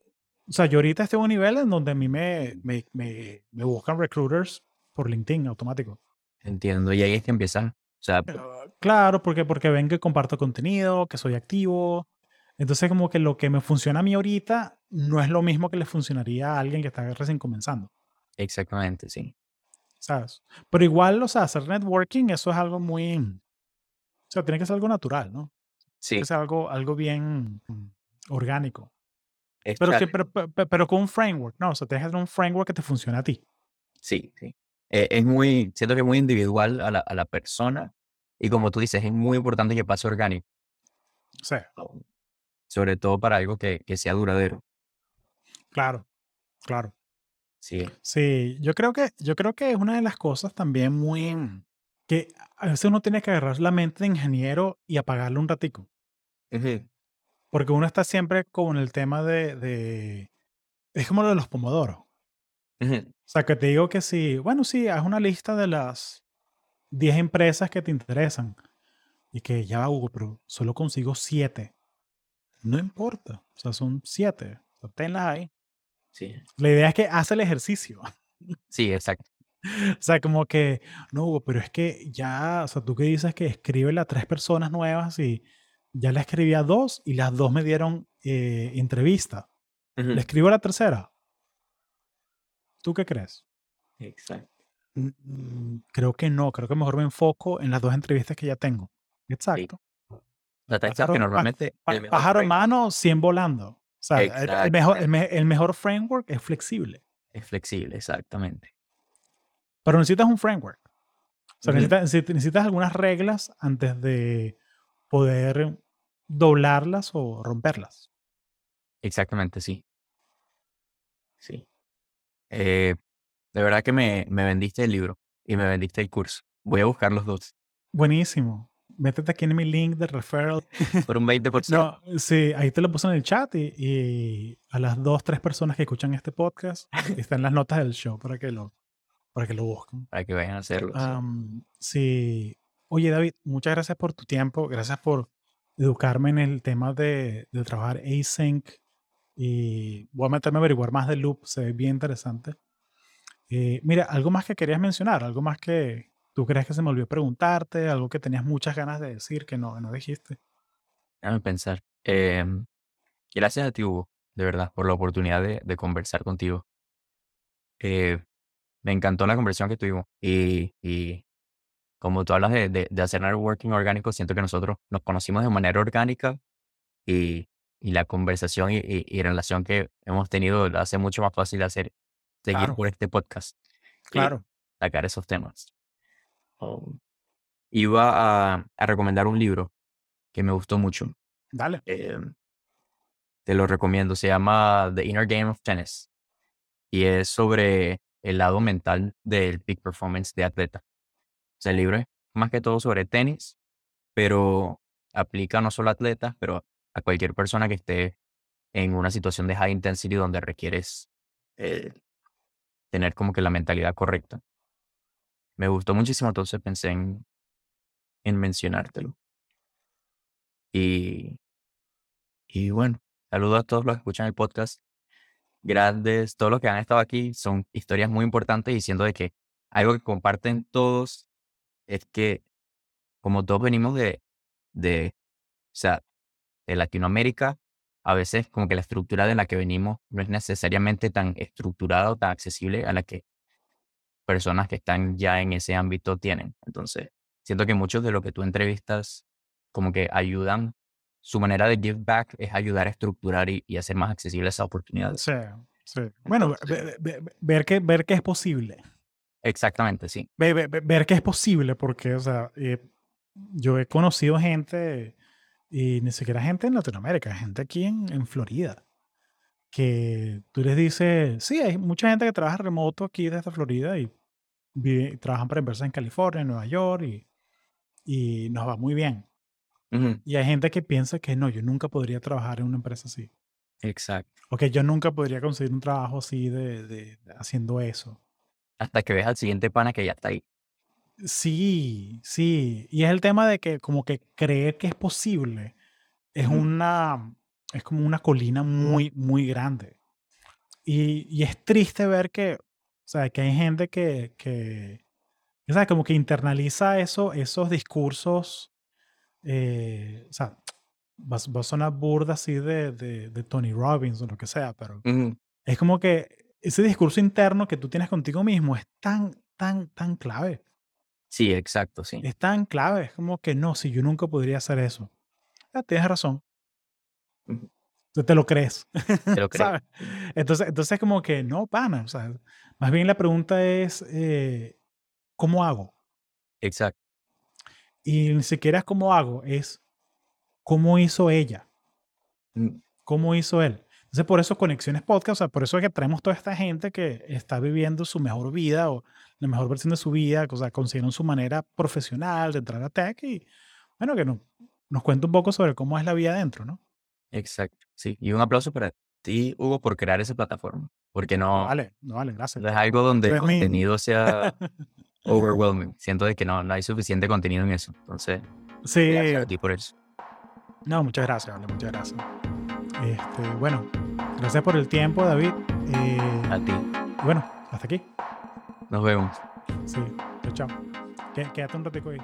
o sea, yo ahorita estoy en un nivel en donde a mí me, me, me, me buscan recruiters por LinkedIn automático. Entiendo. Y ahí es que empiezan. O sea, Ah, Claro, porque, porque ven que comparto contenido, que soy activo. Entonces, como que lo que me funciona a mí ahorita no es lo mismo que le funcionaría a alguien que está recién comenzando, exactamente, sí. ¿sabes? Pero igual, o sea, hacer networking, eso es algo muy, o sea, tiene que ser algo natural, ¿no? Tiene Sí, que ser algo, algo bien mm, orgánico. es Pero, que, pero, pero, pero con un framework, ¿no? O sea, tienes que tener un framework que te funcione a ti. Sí, sí. Eh, es muy, siento que es muy individual a la, a la persona. Y como tú dices, es muy importante que pase orgánico, O sea, sobre todo para algo que, que sea duradero. Claro, claro. Sí, Sí, yo creo que, yo creo que es una de las cosas también muy que a veces uno tiene que agarrar la mente de ingeniero y apagarle un ratico. Ujú, Porque uno está siempre con el tema de, de- es como lo de los pomodoros. ujú, O sea, que te digo que sí, bueno, sí, haz una lista de las 10 empresas que te interesan. Y que ya, Hugo, pero solo consigo 7. No importa. O sea, son 7. O sea, tenlas ahí. Sí, La idea es que haz el ejercicio. sí, exacto. O sea, como que, no, Hugo, pero es que ya, o sea, tú que dices que escríbele a tres personas nuevas y ya le escribí a dos y las dos me dieron eh, entrevista. ¿Le escribo a la tercera? ¿Tú qué crees? Exacto. Creo que no, creo que mejor me enfoco en las dos entrevistas que ya tengo. Exacto. Sabes Pájaro, que normalmente pa- pájaro en mano, 100 volando. O sea, el, mejor, el, me- el mejor framework es flexible, es flexible, exactamente. pero necesitas un framework. O sea, necesitas algunas reglas antes de poder doblarlas o romperlas. Exactamente, sí. Sí. Eh, de verdad que me, me vendiste el libro y me vendiste el curso. Voy a buscar los dos Buenísimo. Métete aquí en mi link de referral. por un 20%. No, sí, ahí te lo puse en el chat y, y a las dos, tres personas que escuchan este podcast están las notas del show para que lo, para que lo busquen. para que vayan a hacerlo. sí. Am, sí. Oye, David, muchas gracias por tu tiempo. Gracias por educarme en el tema de, de trabajar async. Y voy a meterme a averiguar más del loop. Se ve bien interesante. Eh, mira, algo más que querías mencionar, algo más que tú crees que se me olvidó preguntarte, algo que tenías muchas ganas de decir que no, no dijiste. Déjame pensar. Em, gracias a ti, Hugo, de verdad, por la oportunidad de, de conversar contigo. Eh, me encantó la conversación que tuvimos. Y, y como tú hablas de, de, de hacer networking orgánico, siento que nosotros nos conocimos de manera orgánica y, y la conversación y, y, y relación que hemos tenido hace mucho más fácil hacer, seguir Claro. por este podcast. Claro. sacar esos temas. Um, iba a, a recomendar un libro que me gustó mucho. Dale. Eh, te lo recomiendo. Se llama The Inner Game of Tennis. Y es sobre el lado mental del peak performance de atleta. O sea, el libro es más que todo sobre tenis, pero aplica no solo a atletas, pero a cualquier persona que esté en una situación de high intensity donde requieres eh, tener como que la mentalidad correcta. Me gustó muchísimo, entonces pensé en, en mencionártelo. Y, y bueno, saludos a todos los que escuchan el podcast. Grandes, todos los que han estado aquí son historias muy importantes y siento de que algo que comparten todos es que como todos venimos de, de, o sea, de Latinoamérica, a veces como que la estructura de la que venimos no es necesariamente tan estructurada o tan accesible a la que personas que están ya en ese ámbito tienen. Entonces, siento que muchos de lo que tú entrevistas como que ayudan, su manera de give back es ayudar a estructurar y, y hacer más accesible esa oportunidad. Sí, sí. Bueno, Entonces- ver que, ver que es posible. Exactamente, sí. Ve- ve- ve- ver que es posible, porque, o sea, eh, yo he conocido gente, y ni siquiera gente en Latinoamérica, gente aquí en, en Florida, que tú les dices, sí, hay mucha gente que trabaja remoto aquí desde Florida y vive- trabajan para empresas en California, en Nueva York, y, y nos va muy bien. Ujú, Y hay gente que piensa que no, yo nunca podría trabajar en una empresa así. Exacto. O que yo nunca podría conseguir un trabajo así de, de- de haciendo eso. Hasta que ves al siguiente pana que ya está ahí. Sí, sí. Y es el tema de que como que creer que es posible es Ujú. una, es como una colina muy, muy grande. Y, y es triste ver que, o sea, que hay gente que, que o sea, como que internaliza eso, esos discursos, eh, o sea, va, va a sonar burda así de, de, de Tony Robbins o lo que sea, pero es como que ese discurso interno que tú tienes contigo mismo es tan, tan, tan clave. Sí, exacto, sí. Es tan clave. Es como que no, si yo nunca podría hacer eso. Ah, tienes razón. Te lo crees. Te lo crees. ¿sabes? Entonces, entonces como que no, pana. O sea, más bien la pregunta es, eh, ¿cómo hago? Exacto. Y ni siquiera es cómo hago, es cómo hizo ella, Mm, cómo hizo él. Entonces, por eso Conexiones Podcast, o sea, por eso es que traemos toda esta gente que está viviendo su mejor vida o la mejor versión de su vida, o sea, consiguieron su manera profesional de entrar a tech y, bueno, que no, nos cuenta un poco sobre cómo es la vida adentro, ¿no? Exacto. Sí. Y un aplauso para ti, Hugo, por crear esa plataforma. Porque No no, vale, no vale, gracias. es algo donde el contenido sea overwhelming. Siento de que no, no hay suficiente contenido en eso. Entonces, Sí, gracias a ti por eso. no, muchas gracias, vale, muchas gracias. Este, bueno, gracias por el tiempo, David. Eh, A ti. y bueno, hasta aquí. Nos vemos. Sí, chao, chao. Qué- Quédate un ratico ahí.